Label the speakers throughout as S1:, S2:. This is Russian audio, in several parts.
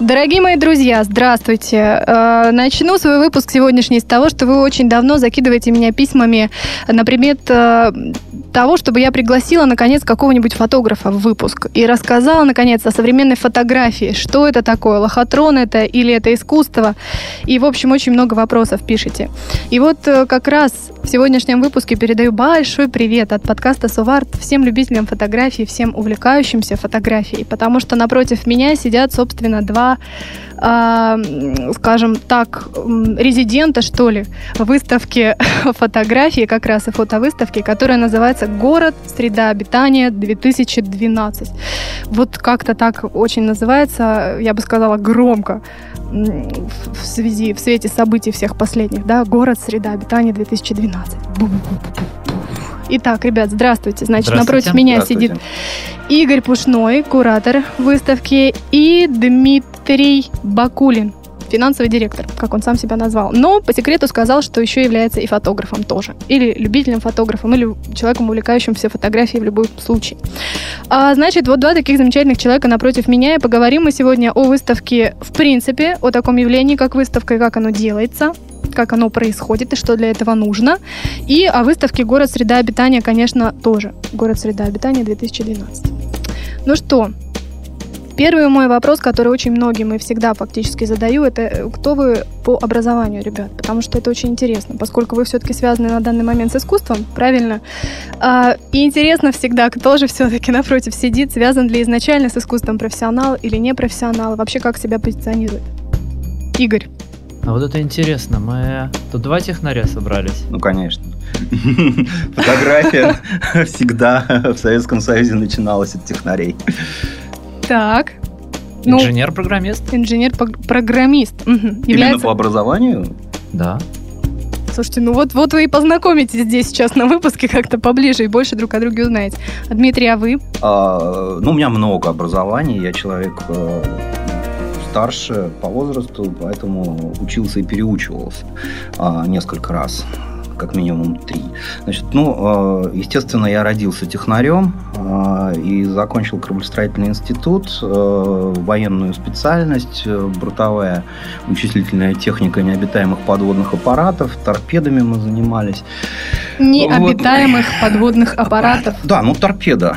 S1: Дорогие мои друзья, здравствуйте. Э, начну свой выпуск сегодняшний с того, что вы очень давно закидываете меня письмами на предмет э, того, чтобы я пригласила, наконец, какого-нибудь фотографа в выпуск и рассказала, наконец, о современной фотографии. Что это такое? Лохотрон это или это искусство? И, в общем, очень много вопросов пишите. И вот э, как раз в сегодняшнем выпуске передаю большой привет от подкаста Суварт всем любителям фотографии, всем увлекающимся фотографией, потому что напротив меня сидят, собственно, два э, скажем так, резидента, что ли, выставки фотографии, как раз и фотовыставки, которая называется «Город. Среда обитания 2012». Вот как-то так очень называется, я бы сказала, громко в связи, в свете событий всех последних, да, «Город. Среда обитания 2012». Итак, ребят, здравствуйте. Значит, здравствуйте. напротив меня сидит Игорь Пушной, куратор выставки, и Дмитрий Бакулин, финансовый директор, как он сам себя назвал. Но по секрету сказал, что еще является и фотографом тоже. Или любителем фотографом, или человеком, увлекающимся фотографией в любом случае. А, значит, вот два таких замечательных человека напротив меня. И поговорим мы сегодня о выставке в принципе, о таком явлении, как выставка и как оно делается как оно происходит и что для этого нужно. И о выставке «Город среда обитания», конечно, тоже. «Город среда обитания 2012». Ну что, Первый мой вопрос, который очень многим и всегда фактически задаю, это э, кто вы по образованию, ребят? Потому что это очень интересно, поскольку вы все-таки связаны на данный момент с искусством, правильно? А, и интересно всегда, кто же все-таки напротив сидит, связан ли изначально с искусством профессионал или не профессионал, вообще как себя позиционирует? Игорь.
S2: А вот это интересно, мы тут два технаря собрались.
S3: Ну, конечно. Фотография всегда в Советском Союзе начиналась от технарей.
S1: Так.
S2: Ну, инженер-программист.
S1: Инженер-программист.
S3: Именно по образованию?
S2: Да.
S1: Слушайте, ну вот, вот вы и познакомитесь здесь сейчас на выпуске как-то поближе и больше друг о друге узнаете. А Дмитрий, а вы?
S3: А, ну, у меня много образований. Я человек э, старше по возрасту, поэтому учился и переучивался а, несколько раз как минимум три. Значит, ну, э, естественно, я родился технарем э, и закончил кораблестроительный институт, э, военную специальность, бортовая вычислительная техника необитаемых подводных аппаратов, торпедами мы занимались.
S1: Необитаемых вот. подводных аппаратов?
S3: Да, ну торпеда.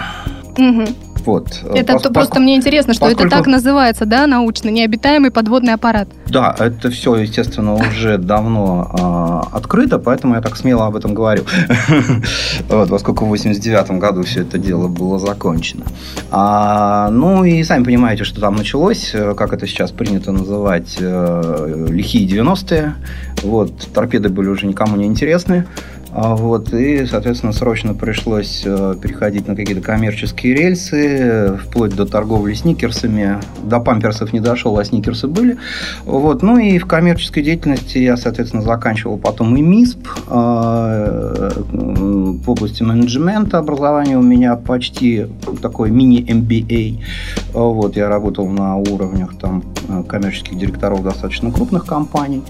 S1: Угу. Вот. Э, это пос, просто мне интересно, что поскольку... это так называется, да, научно, необитаемый подводный аппарат.
S3: Да, это все, естественно, уже давно э, открыто, поэтому я так смело об этом говорю. вот, поскольку в 89 году все это дело было закончено. А, ну и сами понимаете, что там началось, э, как это сейчас принято называть, э, лихие 90-е. Вот, торпеды были уже никому не интересны. А, вот, и, соответственно, срочно пришлось э, переходить на какие-то коммерческие рельсы, вплоть до торговли сникерсами. До памперсов не дошел, а сникерсы были. Вот, ну и в коммерческой деятельности я, соответственно, заканчивал потом и МИСП. Э, в области менеджмента образования у меня почти такой мини-MBA. Вот, я работал на уровнях там э, коммерческих директоров достаточно крупных компаний.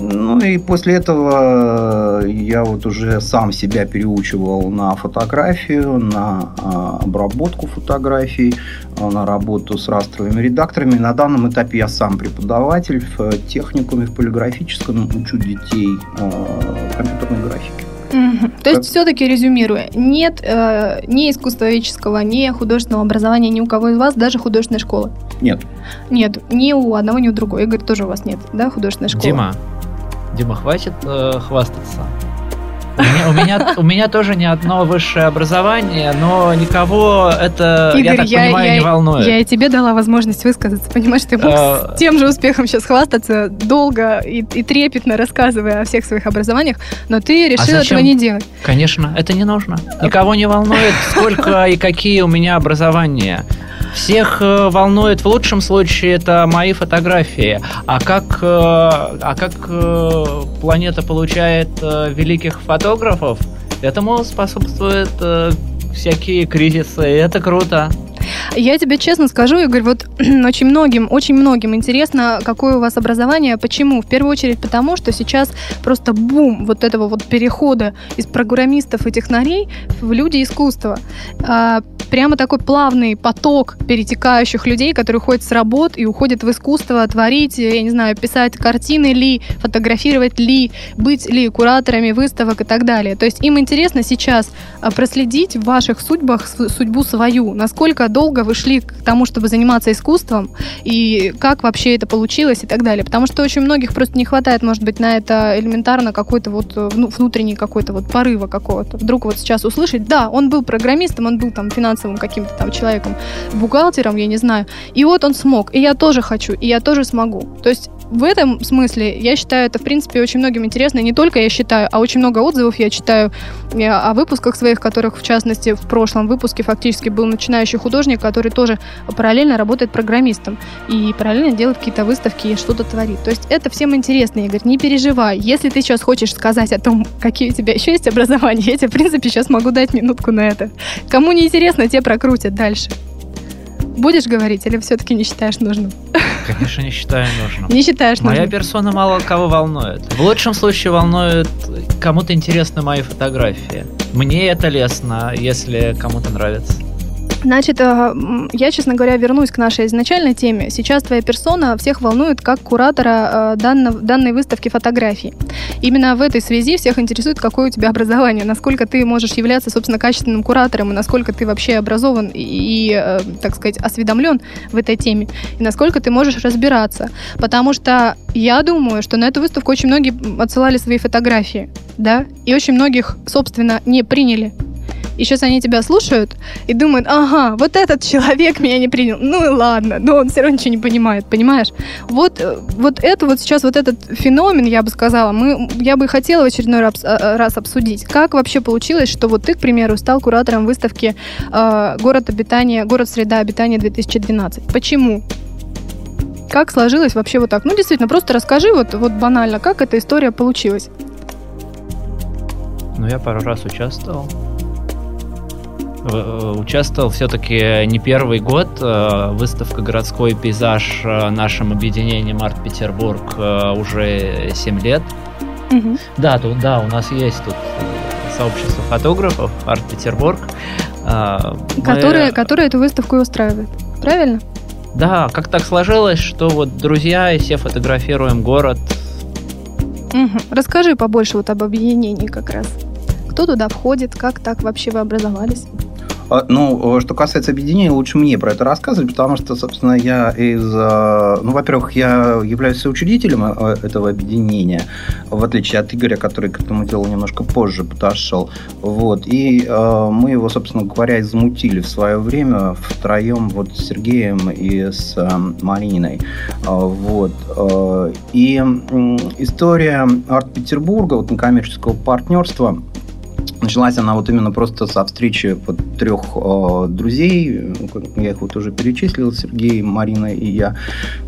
S3: Ну и после этого я вот уже сам себя переучивал на фотографию, на а, обработку фотографий, а, на работу с растровыми редакторами. На данном этапе я сам преподаватель в техникуме, в полиграфическом, учу детей а, компьютерной графике.
S1: Угу. То есть, все-таки резюмируя, нет э, ни искусствоведческого, ни художественного образования ни у кого из вас, даже художественной школы?
S3: Нет.
S1: Нет, ни у одного, ни у другого. Игорь, тоже у вас нет, да, художественной школы?
S2: Дима, Дима, хватит э, хвастаться. У меня, у, меня, у меня тоже не одно высшее образование, но никого это,
S1: Игорь,
S2: я так я, понимаю,
S1: я,
S2: не волнует.
S1: Я и тебе дала возможность высказаться, понимаешь, ты мог а... с тем же успехом сейчас хвастаться долго и, и трепетно рассказывая о всех своих образованиях, но ты решил а этого не делать.
S2: Конечно, это не нужно. Никого не волнует, сколько и какие у меня образования. Всех э, волнует в лучшем случае это мои фотографии. А как, э, а как э, планета получает великих фотографов, Этому способствуют э, всякие кризисы, и это круто.
S1: Я тебе честно скажу, Игорь, вот очень многим, очень многим интересно, какое у вас образование. Почему? В первую очередь потому, что сейчас просто бум вот этого вот перехода из программистов и технарей в люди искусства. А, прямо такой плавный поток перетекающих людей, которые уходят с работ и уходят в искусство, творить, я не знаю, писать картины ли, фотографировать ли, быть ли кураторами выставок и так далее. То есть им интересно сейчас а, проследить в ваших судьбах судьбу свою, насколько долго вы шли к тому, чтобы заниматься искусством, и как вообще это получилось и так далее. Потому что очень многих просто не хватает, может быть, на это элементарно какой-то вот ну, внутренний какой-то вот порыва какого-то. Вдруг вот сейчас услышать, да, он был программистом, он был там финансовым каким-то там человеком, бухгалтером, я не знаю. И вот он смог, и я тоже хочу, и я тоже смогу. То есть в этом смысле я считаю это, в принципе, очень многим интересно. И не только я считаю, а очень много отзывов я читаю о выпусках своих, которых, в частности, в прошлом выпуске фактически был начинающий художник, который тоже параллельно работает программистом и параллельно делает какие-то выставки и что-то творит. То есть это всем интересно, Игорь, не переживай. Если ты сейчас хочешь сказать о том, какие у тебя еще есть образования, я тебе, в принципе, сейчас могу дать минутку на это. Кому не интересно, те прокрутят дальше. Будешь говорить или все-таки не считаешь нужным?
S2: Конечно, не считаю нужным.
S1: Не считаешь нужным?
S2: Моя персона мало кого волнует. В лучшем случае волнует кому-то интересны мои фотографии. Мне это лестно, если кому-то нравится.
S1: Значит, я, честно говоря, вернусь к нашей изначальной теме. Сейчас твоя персона всех волнует как куратора э, данной выставки фотографий. Именно в этой связи всех интересует, какое у тебя образование, насколько ты можешь являться, собственно, качественным куратором, и насколько ты вообще образован и, и э, так сказать, осведомлен в этой теме, и насколько ты можешь разбираться. Потому что я думаю, что на эту выставку очень многие отсылали свои фотографии, да, и очень многих, собственно, не приняли и сейчас они тебя слушают и думают, ага, вот этот человек меня не принял. Ну и ладно, но он все равно ничего не понимает, понимаешь? Вот, э, вот это вот сейчас, вот этот феномен, я бы сказала, мы, я бы хотела в очередной раз, э, раз обсудить. Как вообще получилось, что вот ты, к примеру, стал куратором выставки э, «Город обитания», «Город среда обитания 2012». Почему? Как сложилось вообще вот так? Ну, действительно, просто расскажи вот, вот банально, как эта история получилась.
S2: Ну, я пару раз участвовал. Э, участвовал все-таки не первый год. Э, выставка «Городской пейзаж» э, нашим объединением «Арт-Петербург» уже 7 лет. Угу. Да, тут, да, у нас есть тут сообщество фотографов «Арт-Петербург».
S1: Которые, Мы... которые эту выставку и устраивают. Правильно?
S2: Да, как так сложилось, что вот друзья и все фотографируем город.
S1: Угу. Расскажи побольше вот об объединении как раз. Кто туда входит, как так вообще вы образовались?
S3: А, ну, что касается объединения, лучше мне про это рассказывать, потому что, собственно, я из... А, ну, во-первых, я являюсь соучредителем а, этого объединения, в отличие от Игоря, который к этому делу немножко позже подошел. Вот. И мы его, собственно говоря, замутили в свое время втроем вот с Сергеем и с Мариной. Вот. И история Арт-Петербурга, вот некоммерческого партнерства, Началась она вот именно просто со встречи вот трех э, друзей, я их вот уже перечислил, Сергей, Марина и я.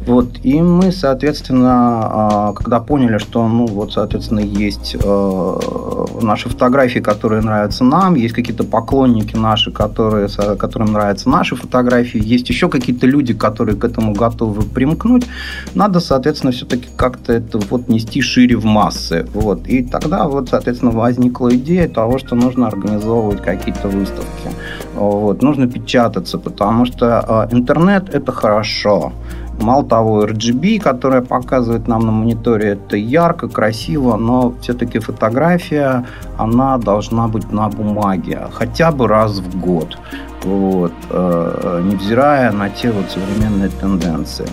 S3: Вот, и мы, соответственно, э, когда поняли, что, ну, вот, соответственно, есть э, наши фотографии, которые нравятся нам, есть какие-то поклонники наши, которые, которым нравятся наши фотографии, есть еще какие-то люди, которые к этому готовы примкнуть, надо, соответственно, все-таки как-то это вот нести шире в массы. Вот, и тогда вот, соответственно, возникла идея того, что нужно организовывать какие-то выставки. Вот, нужно печататься, потому что э, интернет – это хорошо. Мало того, RGB, которая показывает нам на мониторе, это ярко, красиво, но все-таки фотография, она должна быть на бумаге, хотя бы раз в год, вот, э, невзирая на те вот современные тенденции.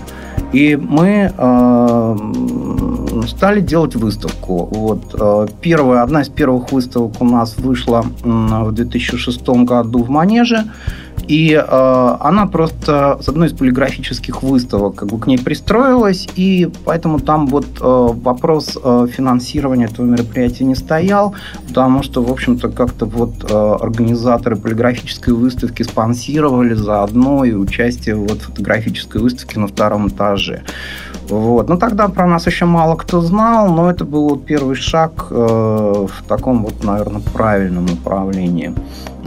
S3: И мы э, стали делать выставку. Вот, э, первая, одна из первых выставок у нас вышла в 2006 году в Манеже. И э, она просто с одной из полиграфических выставок как бы к ней пристроилась, и поэтому там вот э, вопрос э, финансирования этого мероприятия не стоял, потому что, в общем-то, как-то вот э, организаторы полиграфической выставки спонсировали заодно и участие вот фотографической выставке на втором этаже. Вот. Ну, тогда про нас еще мало кто знал, но это был первый шаг э, в таком вот, наверное, правильном направлении.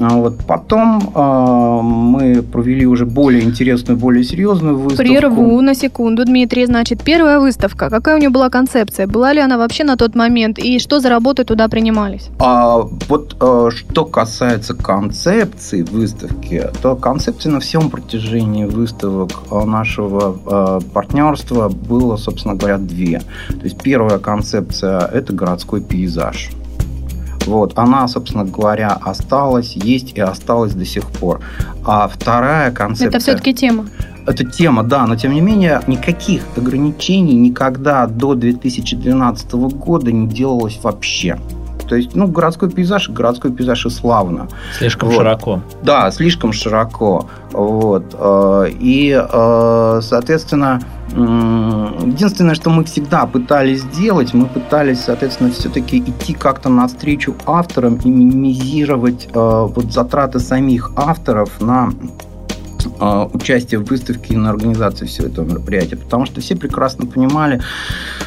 S3: А вот потом э, мы провели уже более интересную, более серьезную выставку.
S1: Прерву на секунду, Дмитрий. Значит, первая выставка. Какая у нее была концепция? Была ли она вообще на тот момент? И что за работы туда принимались?
S3: А, вот э, что касается концепции выставки, то концепции на всем протяжении выставок нашего э, партнерства было, собственно говоря, две. То есть первая концепция – это городской пейзаж. Вот, она, собственно говоря, осталась, есть и осталась до сих пор. А вторая концепция...
S1: Это все-таки тема.
S3: Это тема, да, но тем не менее никаких ограничений никогда до 2012 года не делалось вообще. То есть, ну, городской пейзаж, городской пейзаж и славно.
S2: Слишком вот. широко.
S3: Да, слишком широко. Вот. Э, и, э, соответственно, единственное, что мы всегда пытались сделать, мы пытались, соответственно, все-таки идти как-то навстречу авторам и минимизировать э, вот затраты самих авторов на участие в выставке и на организации всего этого мероприятия, потому что все прекрасно понимали,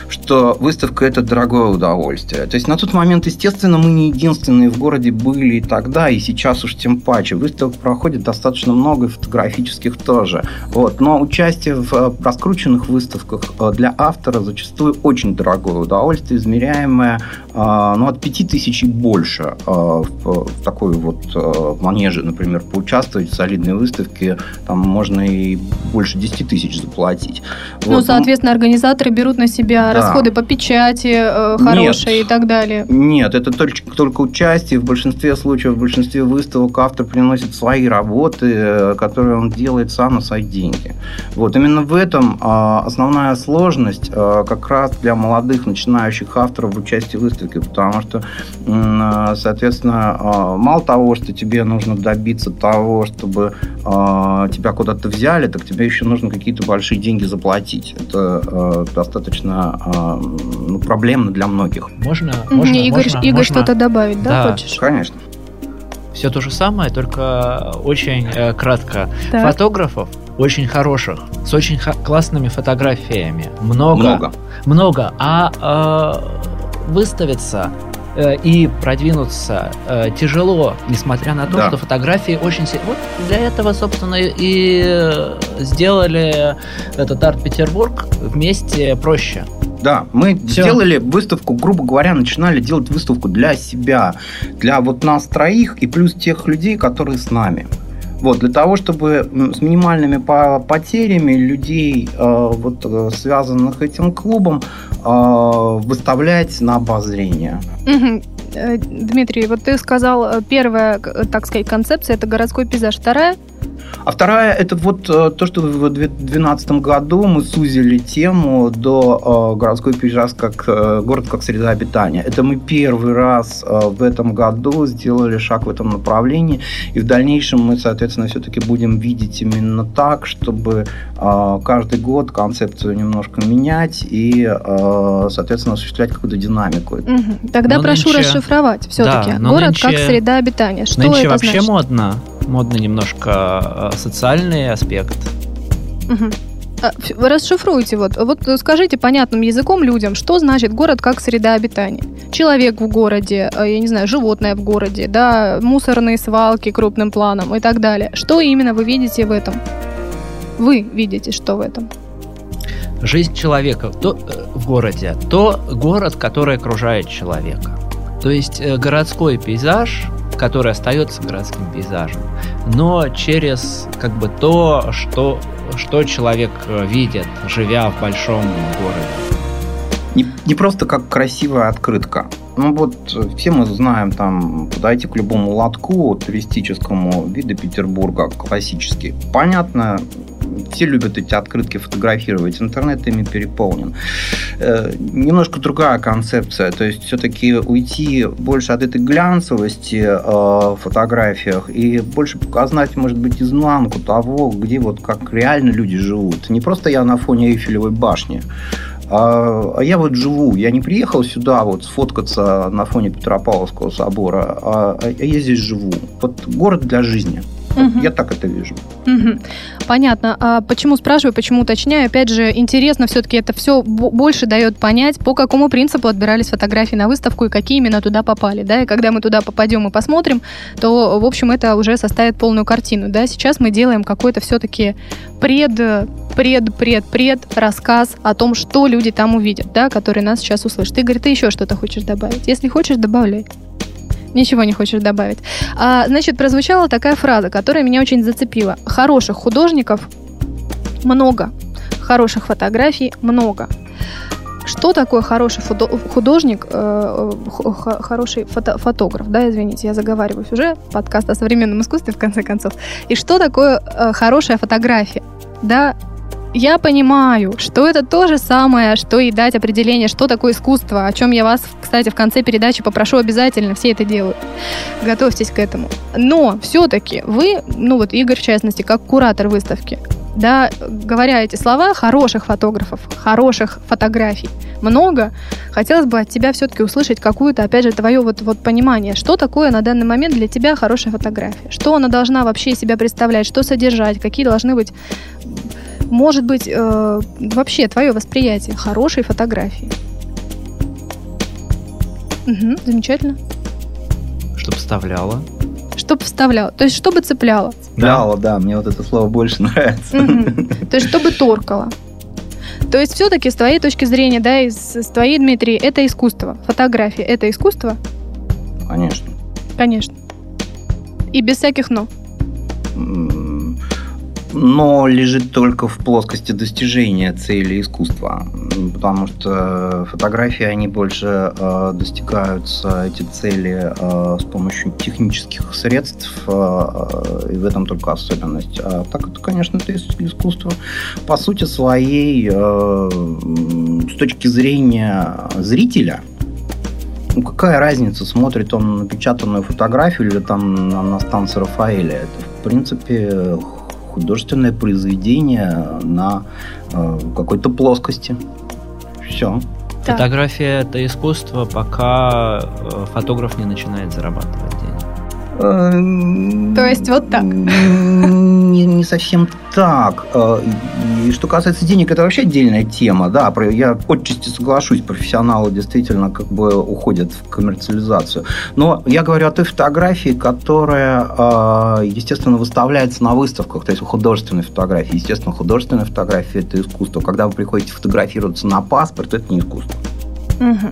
S3: что выставка – это дорогое удовольствие. То есть на тот момент, естественно, мы не единственные в городе были и тогда, и сейчас уж тем паче. Выставок проходит достаточно много, и фотографических тоже. Вот. Но участие в э, раскрученных выставках э, для автора зачастую очень дорогое удовольствие, измеряемое э, ну, от 5 тысяч и больше в такой вот манеже, например, поучаствовать в солидной выставке там можно и больше 10 тысяч заплатить.
S1: Ну, вот. соответственно, организаторы берут на себя да. расходы по печати э, хорошие нет, и так далее.
S3: Нет, это только, только участие. В большинстве случаев, в большинстве выставок автор приносит свои работы, э, которые он делает сам на свои деньги. Вот именно в этом э, основная сложность э, как раз для молодых начинающих авторов в участии в выставке, потому что, э, соответственно, э, мало того, что тебе нужно добиться того, чтобы э, тебя куда-то взяли, так тебе еще нужно какие-то большие деньги заплатить. Это э, достаточно э, ну, проблемно для многих.
S2: Можно? можно
S1: Игорь,
S2: можно,
S1: Игорь можно... что-то добавить, да,
S3: да, хочешь? Конечно.
S2: Все то же самое, только очень э, кратко. Так. Фотографов очень хороших, с очень х- классными фотографиями. Много. Много. Много. А э, выставиться Э, и продвинуться э, тяжело, несмотря на то, да. что фотографии очень... Вот для этого, собственно, и э, сделали этот арт-Петербург вместе проще.
S3: Да, мы Все. сделали выставку, грубо говоря, начинали делать выставку для себя, для вот нас троих и плюс тех людей, которые с нами. Вот, для того, чтобы с минимальными потерями людей, вот, связанных этим клубом, выставлять на обозрение.
S1: Э, Дмитрий, вот ты сказал, э, первая, так сказать, концепция – это городской пейзаж. Вторая –
S3: а вторая, это вот э, то, что в 2012 году мы сузили тему до городской пейзаж как город как среда обитания. Это мы первый раз в этом году сделали шаг в этом направлении, и в дальнейшем мы, соответственно, все-таки будем видеть именно так, чтобы каждый год концепцию немножко менять и соответственно, осуществлять какую-то динамику.
S1: Угу. Тогда но прошу нынче... расшифровать все-таки. Да, Город нынче... как среда обитания. Что
S2: нынче
S1: это
S2: вообще
S1: значит?
S2: модно. Модно немножко э, социальный аспект.
S1: Угу. Вы расшифруйте, вот, вот скажите понятным языком людям, что значит город как среда обитания. Человек в городе, э, я не знаю, животное в городе, да, мусорные свалки крупным планом и так далее. Что именно вы видите в этом? Вы видите, что в этом?
S2: жизнь человека то, э, в городе, то город, который окружает человека. То есть э, городской пейзаж, который остается городским пейзажем, но через как бы то, что, что человек э, видит, живя в большом городе.
S3: Не, не просто как красивая открытка. Ну вот все мы знаем, там, подойти к любому лотку туристическому вида Петербурга, классический. Понятно, все любят эти открытки фотографировать, интернет ими переполнен. Э, немножко другая концепция, то есть все-таки уйти больше от этой глянцевости э, в фотографиях и больше показать, может быть, изнанку того, где вот как реально люди живут. Не просто я на фоне Эйфелевой башни, а, а я вот живу, я не приехал сюда вот сфоткаться на фоне Петропавловского собора, а, а я здесь живу. Вот город для жизни. Угу. Я так это вижу.
S1: Угу. Понятно. А почему спрашиваю, почему уточняю? Опять же, интересно, все-таки это все больше дает понять, по какому принципу отбирались фотографии на выставку и какие именно туда попали. Да? И когда мы туда попадем и посмотрим, то, в общем, это уже составит полную картину. Да? Сейчас мы делаем какой-то все-таки пред, пред, пред, пред рассказ о том, что люди там увидят, да, которые нас сейчас услышат. Игорь, ты еще что-то хочешь добавить? Если хочешь, добавляй. Ничего не хочешь добавить. А, значит, прозвучала такая фраза, которая меня очень зацепила. Хороших художников много. Хороших фотографий много. Что такое хороший художник, э, хороший фото фотограф, да, извините, я заговариваюсь уже, подкаст о современном искусстве, в конце концов. И что такое э, хорошая фотография? Да, я понимаю, что это то же самое, что и дать определение, что такое искусство, о чем я вас, кстати, в конце передачи попрошу обязательно, все это делают. Готовьтесь к этому. Но все-таки вы, ну вот Игорь в частности, как куратор выставки, да, говоря эти слова, хороших фотографов, хороших фотографий много, хотелось бы от тебя все-таки услышать какую-то, опять же, твое вот, вот понимание, что такое на данный момент для тебя хорошая фотография, что она должна вообще себя представлять, что содержать, какие должны быть может быть э, вообще твое восприятие хорошей фотографии. Угу, замечательно.
S2: Чтобы вставляла.
S1: Чтобы вставляла. То есть, чтобы цепляло.
S3: Цепляло, да. Мне вот это слово больше нравится. Угу.
S1: То есть, чтобы торкало. То есть, все-таки с твоей точки зрения, да, и с, с твоей, Дмитрий, это искусство. Фотография – это искусство?
S3: Конечно.
S1: Конечно. И без всяких «но»
S3: но лежит только в плоскости достижения цели искусства. Потому что фотографии, они больше э, достигаются, эти цели, э, с помощью технических средств, э, и в этом только особенность. А так это, конечно, это искусство по сути своей, э, с точки зрения зрителя, ну, какая разница, смотрит он на напечатанную фотографию или там на, на станции Рафаэля? Это, в принципе, художественное произведение на э, какой-то плоскости. Все.
S2: Фотография это искусство, пока э, фотограф не начинает зарабатывать деньги.
S1: Эм, То есть вот так?
S3: Не, совсем так. Э, и что касается денег, это вообще отдельная тема. Да, я отчасти соглашусь, профессионалы действительно как бы уходят в коммерциализацию. Но я говорю о той фотографии, которая, э, естественно, выставляется на выставках, то есть художественной фотографии. Естественно, художественная фотография – это искусство. Когда вы приходите фотографироваться на паспорт, это не искусство.
S1: Угу.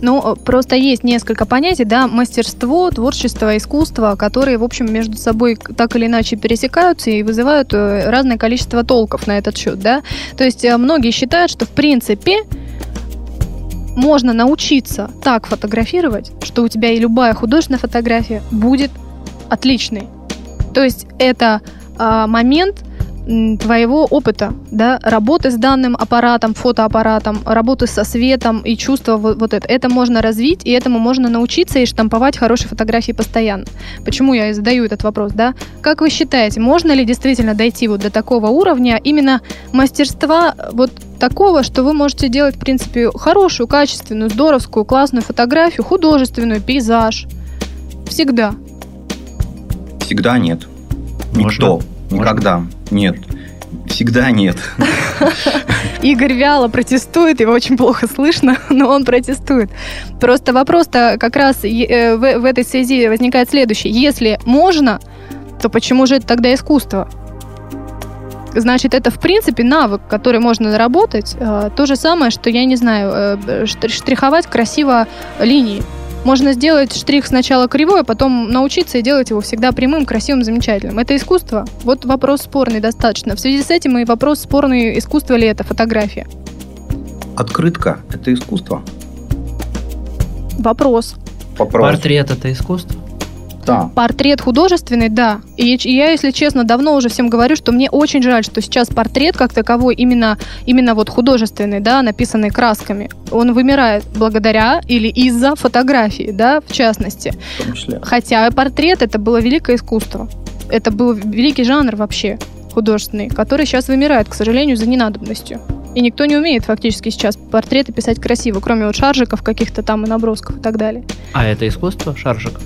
S1: Ну, просто есть несколько понятий, да, мастерство, творчество, искусство, которые, в общем, между собой так или иначе пересекаются и вызывают э, разное количество толков на этот счет, да. То есть э, многие считают, что, в принципе, можно научиться так фотографировать, что у тебя и любая художественная фотография будет отличной. То есть это э, момент, твоего опыта, да, работы с данным аппаратом, фотоаппаратом, работы со светом и чувства вот, вот это. Это можно развить, и этому можно научиться и штамповать хорошие фотографии постоянно. Почему я и задаю этот вопрос, да? Как вы считаете, можно ли действительно дойти вот до такого уровня именно мастерства вот такого, что вы можете делать, в принципе, хорошую, качественную, здоровскую, классную фотографию, художественную, пейзаж? Всегда.
S3: Всегда нет. Никто. Можно? Никогда. Нет. Всегда нет.
S1: Игорь вяло протестует, его очень плохо слышно, но он протестует. Просто вопрос-то как раз э, в, этой связи возникает следующий. Если можно, то почему же это тогда искусство? Значит, это в принципе навык, который можно наработать. Э, то же самое, что, я не знаю, э, штриховать красиво линии. Можно сделать штрих сначала кривой, а потом научиться и делать его всегда прямым, красивым, замечательным. Это искусство? Вот вопрос спорный достаточно. В связи с этим и вопрос спорный, искусство ли это фотография.
S3: Открытка – это искусство?
S1: Вопрос.
S2: Вопрос. Портрет – это искусство?
S1: Да. Портрет художественный, да. И, и я, если честно, давно уже всем говорю, что мне очень жаль, что сейчас портрет как таковой, именно, именно вот художественный, да, написанный красками, он вымирает благодаря или из-за фотографии, да, в частности. В том числе. Хотя портрет это было великое искусство. Это был великий жанр вообще художественный, который сейчас вымирает, к сожалению, за ненадобностью. И никто не умеет фактически сейчас портреты писать красиво, кроме вот шаржиков каких-то там и набросков и так далее.
S2: А это искусство, шаржик?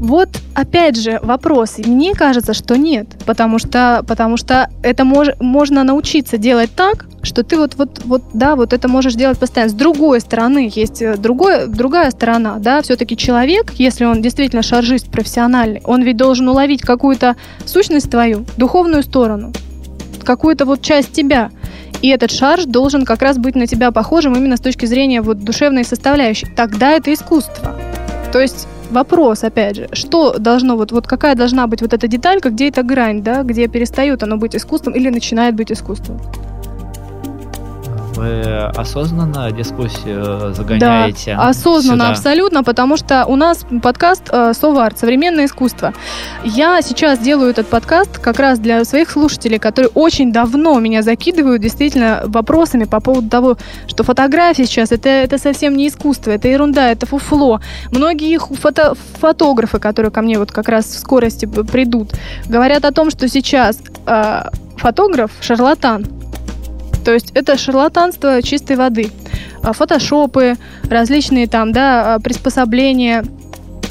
S1: Вот опять же вопрос. Мне кажется, что нет, потому что, потому что это мож, можно научиться делать так, что ты вот, вот, вот, да, вот это можешь делать постоянно. С другой стороны, есть э, другой, другая сторона, да, все-таки человек, если он действительно шаржист профессиональный, он ведь должен уловить какую-то сущность твою, духовную сторону, какую-то вот часть тебя. И этот шарж должен как раз быть на тебя похожим именно с точки зрения вот душевной составляющей. Тогда это искусство. То есть вопрос, опять же, что должно, вот, вот какая должна быть вот эта деталька, где эта грань, да, где перестает оно быть искусством или начинает быть искусством?
S2: Вы осознанно дискуссию загоняете?
S1: Да, осознанно, сюда. абсолютно, потому что у нас подкаст э, Соварт, современное искусство. Я сейчас делаю этот подкаст как раз для своих слушателей, которые очень давно меня закидывают действительно вопросами по поводу того, что фотографии сейчас это, это совсем не искусство, это ерунда, это фуфло. Многие фото, фотографы, которые ко мне вот как раз в скорости придут, говорят о том, что сейчас э, фотограф шарлатан. То есть это шарлатанство чистой воды. А, фотошопы, различные там, да, а, приспособления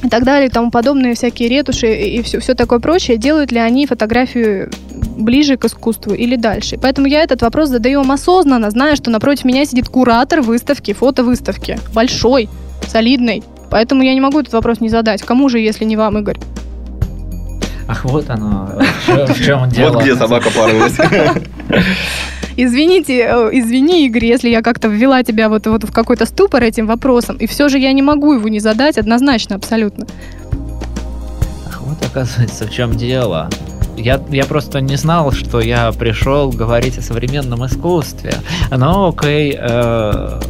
S1: и так далее, и тому подобные всякие ретуши и все, все такое прочее, делают ли они фотографию ближе к искусству или дальше. Поэтому я этот вопрос задаю вам осознанно, зная, что напротив меня сидит куратор выставки, фотовыставки. Большой, солидный. Поэтому я не могу этот вопрос не задать. Кому же, если не вам, Игорь?
S2: Ах, вот оно. В чем дело.
S3: Вот где собака порылась.
S1: Извините, э, извини, Игорь, если я как-то ввела тебя вот, вот в какой-то ступор этим вопросом, и все же я не могу его не задать однозначно, абсолютно.
S2: Ах, вот оказывается, в чем дело. Я, я просто не знал, что я пришел говорить о современном искусстве. Но окей, э,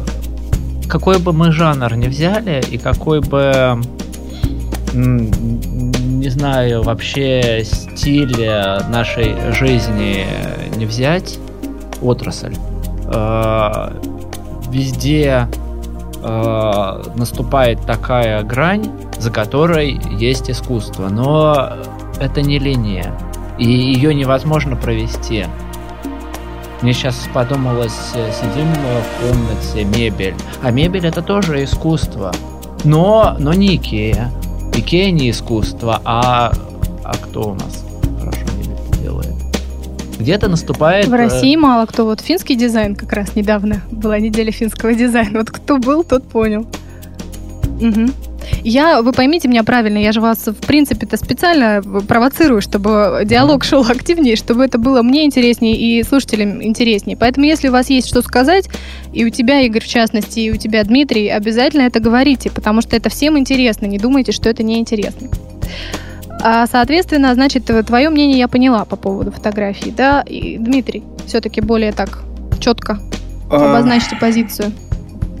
S2: какой бы мы жанр не взяли, и какой бы не знаю, вообще стиль нашей жизни не взять, отрасль. Э, везде э, наступает такая грань, за которой есть искусство, но это не линия, и ее невозможно провести. Мне сейчас подумалось, сидим в комнате, мебель. А мебель это тоже искусство. Но, но не Икея. Икея не искусство, а, а кто у нас? Где-то наступает...
S1: В России э... мало кто. Вот финский дизайн как раз недавно была неделя финского дизайна. Вот кто был, тот понял. Угу. Я, вы поймите меня правильно, я же вас, в принципе-то, специально провоцирую, чтобы диалог шел активнее, чтобы это было мне интереснее и слушателям интереснее. Поэтому, если у вас есть что сказать, и у тебя, Игорь, в частности, и у тебя, Дмитрий, обязательно это говорите, потому что это всем интересно. Не думайте, что это неинтересно. А, соответственно, значит, твое мнение я поняла по поводу фотографии, да? И, Дмитрий, все-таки более так четко а. обозначьте позицию.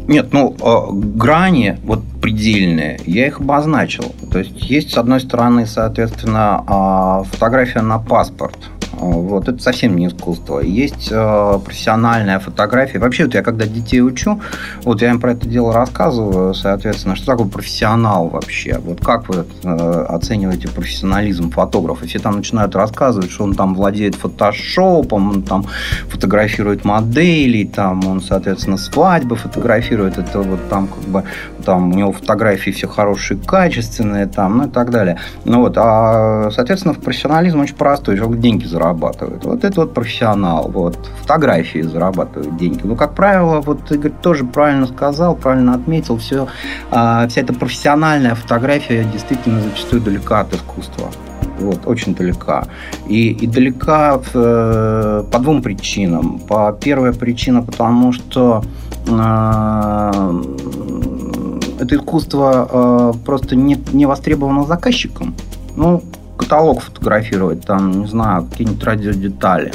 S3: Нет, ну, а, грани вот предельные, я их обозначил. То есть есть, с одной стороны, соответственно, фотография на паспорт – вот, это совсем не искусство. Есть э, профессиональная фотография. Вообще, вот я когда детей учу, вот я им про это дело рассказываю, соответственно, что такое профессионал вообще. Вот как вы э, оцениваете профессионализм фотографа? Все там начинают рассказывать, что он там владеет фотошопом, он там фотографирует моделей, там он, соответственно, свадьбы фотографирует. Это вот там как бы там у него фотографии все хорошие, качественные, там, ну и так далее. Ну вот, а, соответственно, профессионализм очень простой, человек деньги зарабатывает зарабатывают. Вот это вот профессионал. Вот. Фотографии зарабатывают деньги. Ну, как правило, вот Игорь тоже правильно сказал, правильно отметил, все, а, вся эта профессиональная фотография действительно зачастую далека от искусства. Вот, очень далека. И, и далека э, по двум причинам. По, первая причина, потому что э, это искусство э, просто не, не востребовано заказчиком. Ну, каталог фотографировать, там, не знаю, какие-нибудь радиодетали.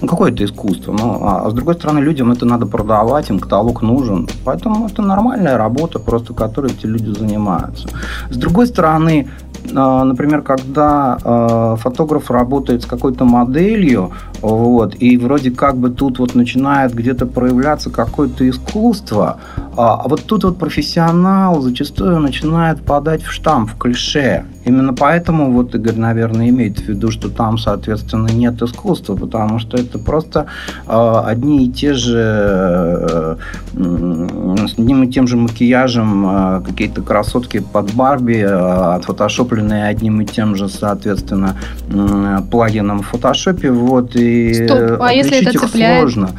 S3: Ну, какое это искусство. Ну, а, а с другой стороны, людям это надо продавать, им каталог нужен. Поэтому это нормальная работа, просто которой эти люди занимаются. С другой стороны, а, например, когда а, фотограф работает с какой-то моделью, Вот. И вроде как бы тут вот начинает где-то проявляться какое-то искусство, а, а вот тут вот профессионал зачастую начинает подать в штамп, в клише. Именно поэтому вот Игорь, наверное, имеет в виду, что там, соответственно, нет искусства, потому что это просто э, одни и те же, э, с одним и тем же макияжем э, какие-то красотки под Барби, э, отфотошопленные одним и тем же, соответственно, э, плагином в фотошопе, вот, и
S1: Стоп, а если это цепляет?
S3: сложно.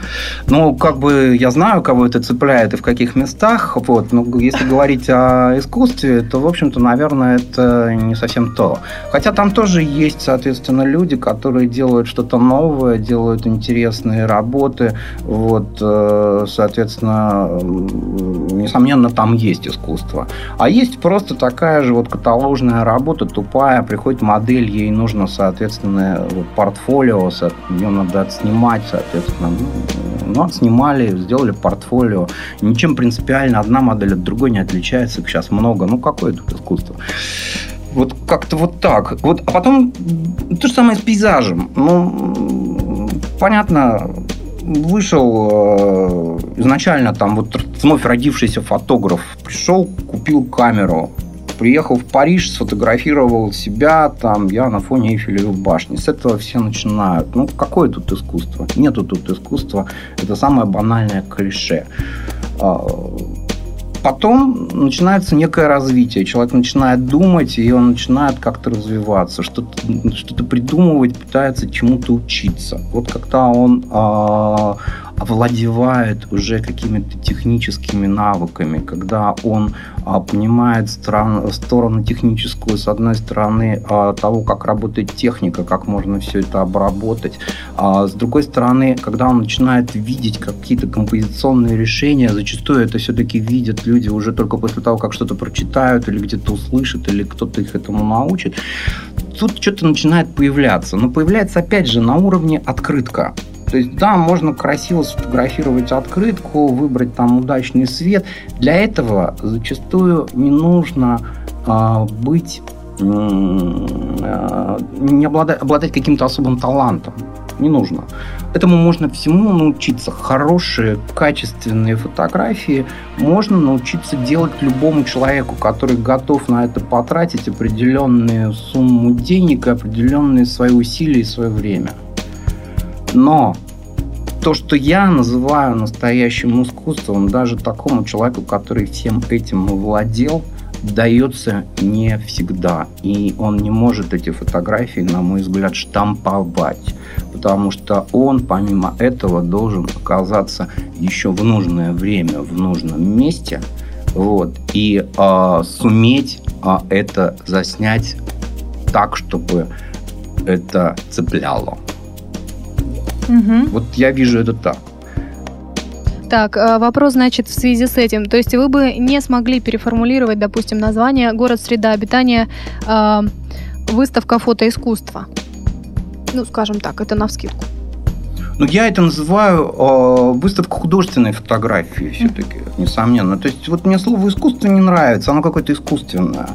S3: Ну, как бы я знаю, кого это цепляет и в каких местах, вот, но если говорить о искусстве, то, в общем-то, наверное, это не совсем то. Хотя там тоже есть, соответственно, люди, которые делают что-то новое, делают интересные работы. Вот, э, соответственно, несомненно, там есть искусство. А есть просто такая же вот каталожная работа, тупая, приходит модель, ей нужно, соответственно, портфолио, ее надо отснимать, соответственно. Ну, отснимали, сделали портфолио. Ничем принципиально одна модель от другой не отличается, их сейчас много. Ну, какое тут искусство? Вот как-то вот так. Вот, а потом то же самое с пейзажем. Ну, понятно, вышел э, изначально там вот вновь родившийся фотограф пришел, купил камеру, приехал в Париж, сфотографировал себя, там, я на фоне Эйфелевой башни. С этого все начинают. Ну, какое тут искусство? Нету тут искусства. Это самое банальное клише. А, потом начинается некое развитие. Человек начинает думать, и он начинает как-то развиваться, что-то что придумывать, пытается чему-то учиться. Вот когда он э, овладевает уже какими-то техническими навыками, когда он а, понимает стран, сторону техническую, с одной стороны, а, того, как работает техника, как можно все это обработать, а с другой стороны, когда он начинает видеть какие-то композиционные решения, зачастую это все-таки видят люди уже только после того, как что-то прочитают или где-то услышат, или кто-то их этому научит, тут что-то начинает появляться. Но появляется, опять же, на уровне открытка. То есть, да, можно красиво сфотографировать открытку, выбрать там удачный свет. Для этого зачастую не нужно э, быть э, не обладать, обладать каким-то особым талантом. Не нужно. Этому можно всему научиться. Хорошие, качественные фотографии можно научиться делать любому человеку, который готов на это потратить определенную сумму денег и определенные свои усилия и свое время. Но то, что я называю настоящим искусством, даже такому человеку, который всем этим владел, дается не всегда. И он не может эти фотографии, на мой взгляд, штамповать. Потому что он, помимо этого, должен оказаться еще в нужное время, в нужном месте. Вот, и э, суметь э, это заснять так, чтобы это цепляло. Угу. Вот я вижу это так.
S1: Так, э, вопрос, значит, в связи с этим. То есть вы бы не смогли переформулировать, допустим, название «Город среда обитания», э, выставка фотоискусства? Ну, скажем так, это на вскидку.
S3: Ну, я это называю э, выставка художественной фотографии все-таки, несомненно. То есть, вот мне слово искусство не нравится, оно какое-то искусственное.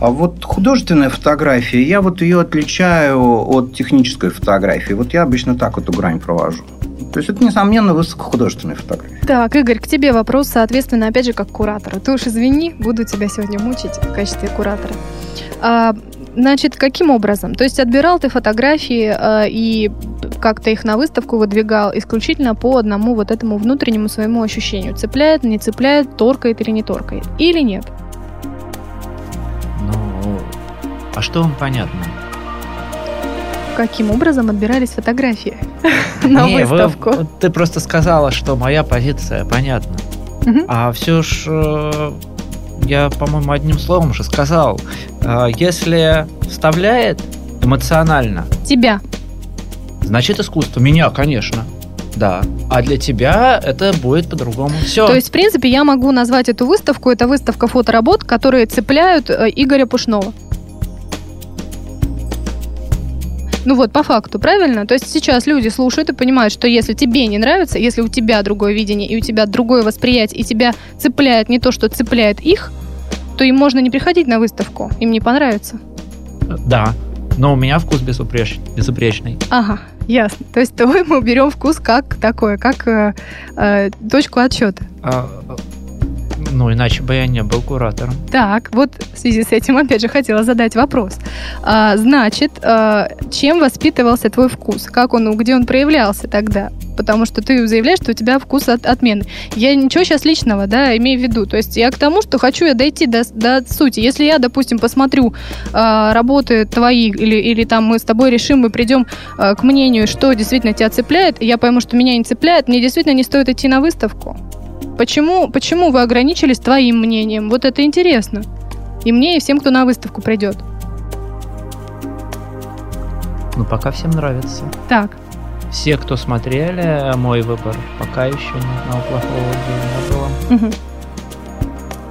S3: А вот художественная фотография, я вот ее отличаю от технической фотографии. Вот я обычно так эту грань провожу. То есть это, несомненно, высокохудожественная фотография.
S1: Так, Игорь, к тебе вопрос, соответственно, опять же, как куратора. Ты уж извини, буду тебя сегодня мучить в качестве куратора. А, Значит, каким образом? То есть отбирал ты фотографии э, и как-то их на выставку выдвигал исключительно по одному вот этому внутреннему своему ощущению. Цепляет, не цепляет, торкает или не торкает. Или нет?
S2: Ну, а что вам понятно?
S1: Каким образом отбирались фотографии на не, выставку? Вы,
S2: ты просто сказала, что моя позиция понятна. Угу. А все ж э, я, по-моему, одним словом уже сказал. А, если вставляет эмоционально...
S1: Тебя.
S2: Значит, искусство. Меня, конечно. Да. А для тебя это будет по-другому. Все.
S1: То есть, в принципе, я могу назвать эту выставку, это выставка фоторабот, которые цепляют э, Игоря Пушнова. Ну вот, по факту, правильно? То есть сейчас люди слушают и понимают, что если тебе не нравится, если у тебя другое видение, и у тебя другое восприятие, и тебя цепляет не то, что цепляет их, то им можно не приходить на выставку, им не понравится.
S2: Да, но у меня вкус безупреч... безупречный.
S1: Ага, Ясно. То есть твой мы берем вкус как такое, как э, э, точку отчета. А,
S2: ну, иначе бы я не был куратором.
S1: Так, вот в связи с этим, опять же, хотела задать вопрос. А, значит, а, чем воспитывался твой вкус? Как он, где он проявлялся тогда? Потому что ты заявляешь, что у тебя вкус от, отмены. Я ничего сейчас личного, да, имею в виду. То есть я к тому, что хочу я дойти до, до сути. Если я, допустим, посмотрю а, работы твои, или, или там мы с тобой решим, мы придем а, к мнению, что действительно тебя цепляет, я пойму, что меня не цепляет, мне действительно не стоит идти на выставку. Почему, почему вы ограничились твоим мнением? Вот это интересно. И мне, и всем, кто на выставку придет.
S2: Ну, пока всем нравится.
S1: Так.
S2: Все, кто смотрели мой выбор, пока еще ни одного плохого не было. Угу.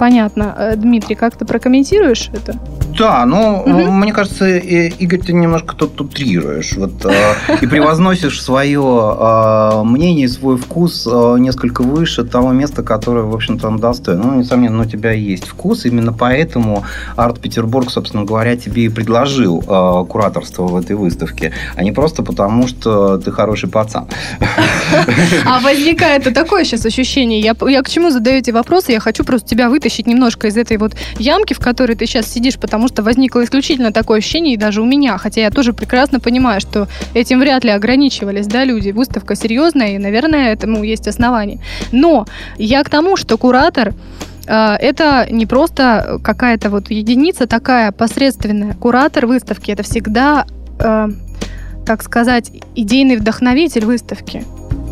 S1: Понятно. Э, Дмитрий, как ты прокомментируешь это?
S3: Да, ну, угу. мне кажется, Игорь, ты немножко тут утрируешь. Вот, э, и превозносишь свое э, мнение, свой вкус э, несколько выше того места, которое, в общем-то, он достоин. Ну, несомненно, у тебя есть вкус. Именно поэтому Арт-Петербург, собственно говоря, тебе и предложил кураторство в этой выставке, а не просто потому, что ты хороший пацан.
S1: А возникает такое сейчас ощущение. Я, я к чему задаю эти вопросы? Я хочу просто тебя вытащить немножко из этой вот ямки, в которой ты сейчас сидишь, потому что возникло исключительно такое ощущение, и даже у меня, хотя я тоже прекрасно понимаю, что этим вряд ли ограничивались, да, люди. Выставка серьезная, и, наверное, этому есть основания. Но я к тому, что куратор э, это не просто какая-то вот единица такая посредственная. Куратор выставки это всегда, э, так сказать, идейный вдохновитель выставки.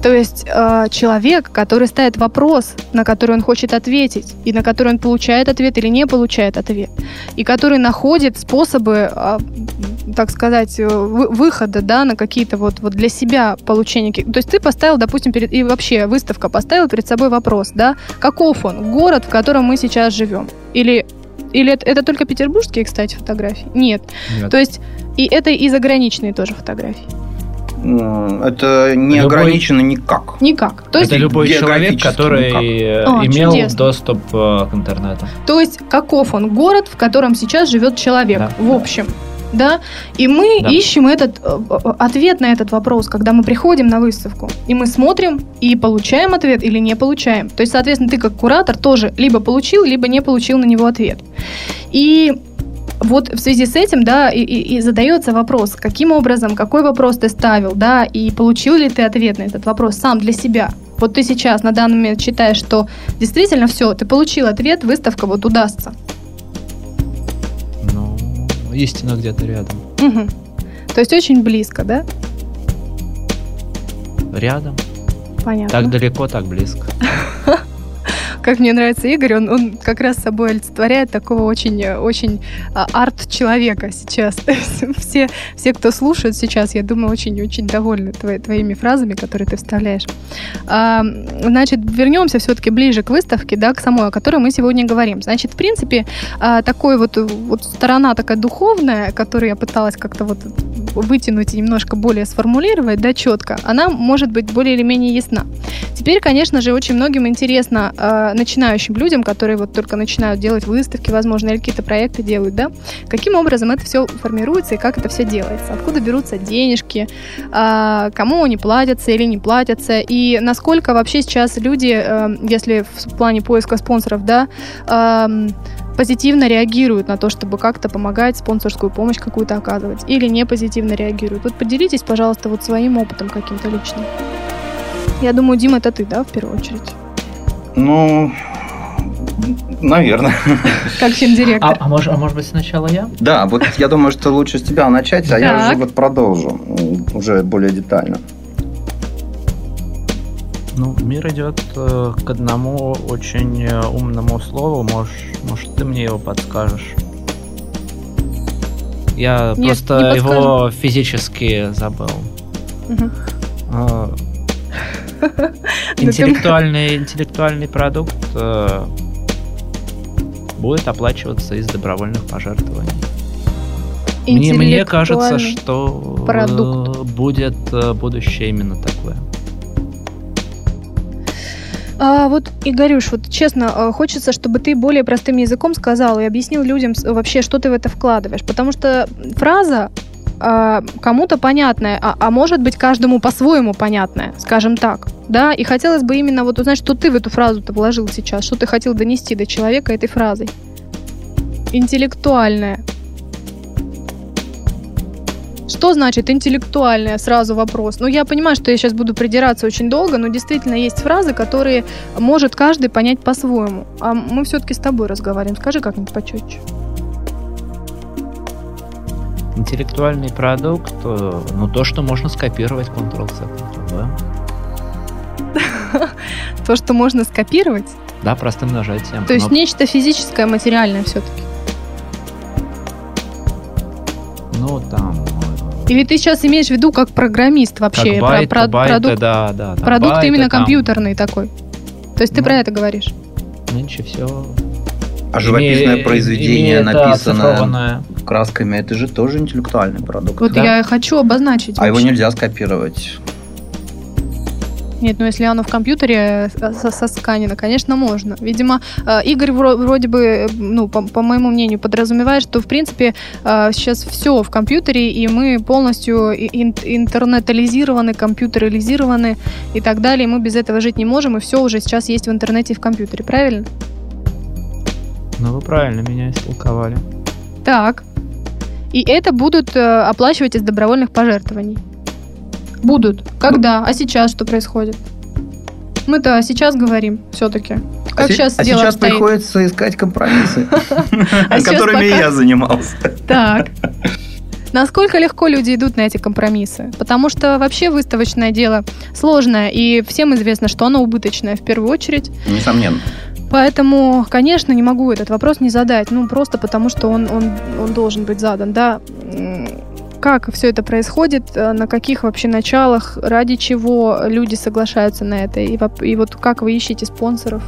S1: То есть э, человек, который ставит вопрос, на который он хочет ответить, и на который он получает ответ или не получает ответ, и который находит способы, э, так сказать, выхода, да, на какие-то вот, вот для себя получения. То есть ты поставил, допустим, перед, и вообще выставка поставила перед собой вопрос, да, каков он, город, в котором мы сейчас живем, или или это, это только петербургские, кстати, фотографии? Нет. Нет. То есть и это и заграничные тоже фотографии.
S3: Это не любой... ограничено никак.
S1: Никак.
S2: То есть это любой человек, который О, имел чудесно. доступ э, к интернету.
S1: То есть каков он город, в котором сейчас живет человек, да. в общем. Да? И мы да. ищем этот э, э, ответ на этот вопрос, когда мы приходим на выставку. И мы смотрим и получаем ответ или не получаем. То есть, соответственно, ты как куратор тоже либо получил, либо не получил на него ответ. И вот в связи с этим, да, и, и, и задается вопрос, каким образом, какой вопрос ты ставил, да, и получил ли ты ответ на этот вопрос сам для себя. Вот ты сейчас на данный момент считаешь, что действительно все, ты получил ответ, выставка вот удастся.
S2: Ну, истина где-то рядом.
S1: Угу. То есть очень близко, да?
S2: Рядом.
S1: Понятно.
S2: Так далеко, так близко.
S1: как мне нравится Игорь, он, он как раз собой олицетворяет такого очень, очень а, арт-человека сейчас. все, все, кто слушает сейчас, я думаю, очень-очень довольны твои, твоими фразами, которые ты вставляешь. А, значит, вернемся все-таки ближе к выставке, да, к самой, о которой мы сегодня говорим. Значит, в принципе, а, такой вот, вот сторона такая духовная, которую я пыталась как-то вот вытянуть и немножко более сформулировать, да, четко, она может быть более или менее ясна. Теперь, конечно же, очень многим интересно а, начинающим людям, которые вот только начинают делать выставки, возможно, или какие-то проекты делают, да, каким образом это все формируется и как это все делается, откуда берутся денежки, а, кому они платятся или не платятся, и насколько вообще сейчас люди, э, если в плане поиска спонсоров, да, позитивно реагируют на то, чтобы как-то помогать, спонсорскую помощь какую-то оказывать, или не позитивно реагируют. Вот поделитесь, пожалуйста, вот своим опытом каким-то личным. Я думаю, Дима, это ты, да, в первую очередь?
S3: Ну, Наверное.
S1: Как финдиректор.
S2: А, а, может, а может быть сначала я?
S3: Да, вот я думаю, что лучше с тебя начать, а так. я уже вот продолжу уже более детально.
S2: Ну, мир идет э, к одному очень э, умному слову. Может, может, ты мне его подскажешь? Я Нет, просто его физически забыл. Угу. Интеллектуальный, интеллектуальный продукт э, будет оплачиваться из добровольных пожертвований. Мне, мне кажется, что продукт. будет э, будущее именно такое.
S1: А, вот, Игорюш, вот честно, э, хочется, чтобы ты более простым языком сказал и объяснил людям вообще, что ты в это вкладываешь. Потому что фраза э, кому-то понятное, а, а может быть каждому по-своему понятное, скажем так. Да, и хотелось бы именно вот узнать, что ты в эту фразу-то вложил сейчас, что ты хотел донести до человека этой фразой. Интеллектуальное. Что значит интеллектуальное? Сразу вопрос. Ну, я понимаю, что я сейчас буду придираться очень долго, но действительно есть фразы, которые может каждый понять по-своему. А мы все-таки с тобой разговариваем. Скажи как-нибудь почетче.
S2: Интеллектуальный продукт, э, ну, то, что можно скопировать Ctrl-C, да?
S1: То, что можно скопировать?
S2: Да, простым нажатием.
S1: То есть нечто физическое, материальное все-таки?
S2: Ну, там,
S1: или ты сейчас имеешь в виду как программист вообще?
S2: Как байт,
S1: про,
S2: байты,
S1: продукт,
S2: да, да.
S1: Продукт байты, именно там... компьютерный такой. То есть ты ну, про это говоришь?
S2: Меньше все.
S3: А живописное Име, произведение написано красками, это же тоже интеллектуальный продукт.
S1: Вот да? я хочу обозначить.
S3: А вообще. его нельзя скопировать.
S1: Нет, ну если оно в компьютере э, сосканено, конечно, можно. Видимо, э, Игорь вроде бы, ну, по, по моему мнению, подразумевает, что, в принципе, э, сейчас все в компьютере, и мы полностью интернетализированы, компьютерализированы и так далее. Мы без этого жить не можем, и все уже сейчас есть в интернете и в компьютере, правильно?
S2: Ну, вы правильно меня истолковали.
S1: Так. И это будут оплачивать из добровольных пожертвований. Будут. Когда? А сейчас что происходит? Мы-то сейчас говорим все-таки.
S3: Как а сейчас а дело сейчас стоит? приходится искать компромиссы, а которыми я занимался.
S1: Так. Насколько легко люди идут на эти компромиссы? Потому что вообще выставочное дело сложное, и всем известно, что оно убыточное в первую очередь.
S3: Несомненно.
S1: Поэтому, конечно, не могу этот вопрос не задать, ну просто потому, что он, он, он должен быть задан, да как все это происходит, э, на каких вообще началах, ради чего люди соглашаются на это, и, и вот как вы ищете спонсоров?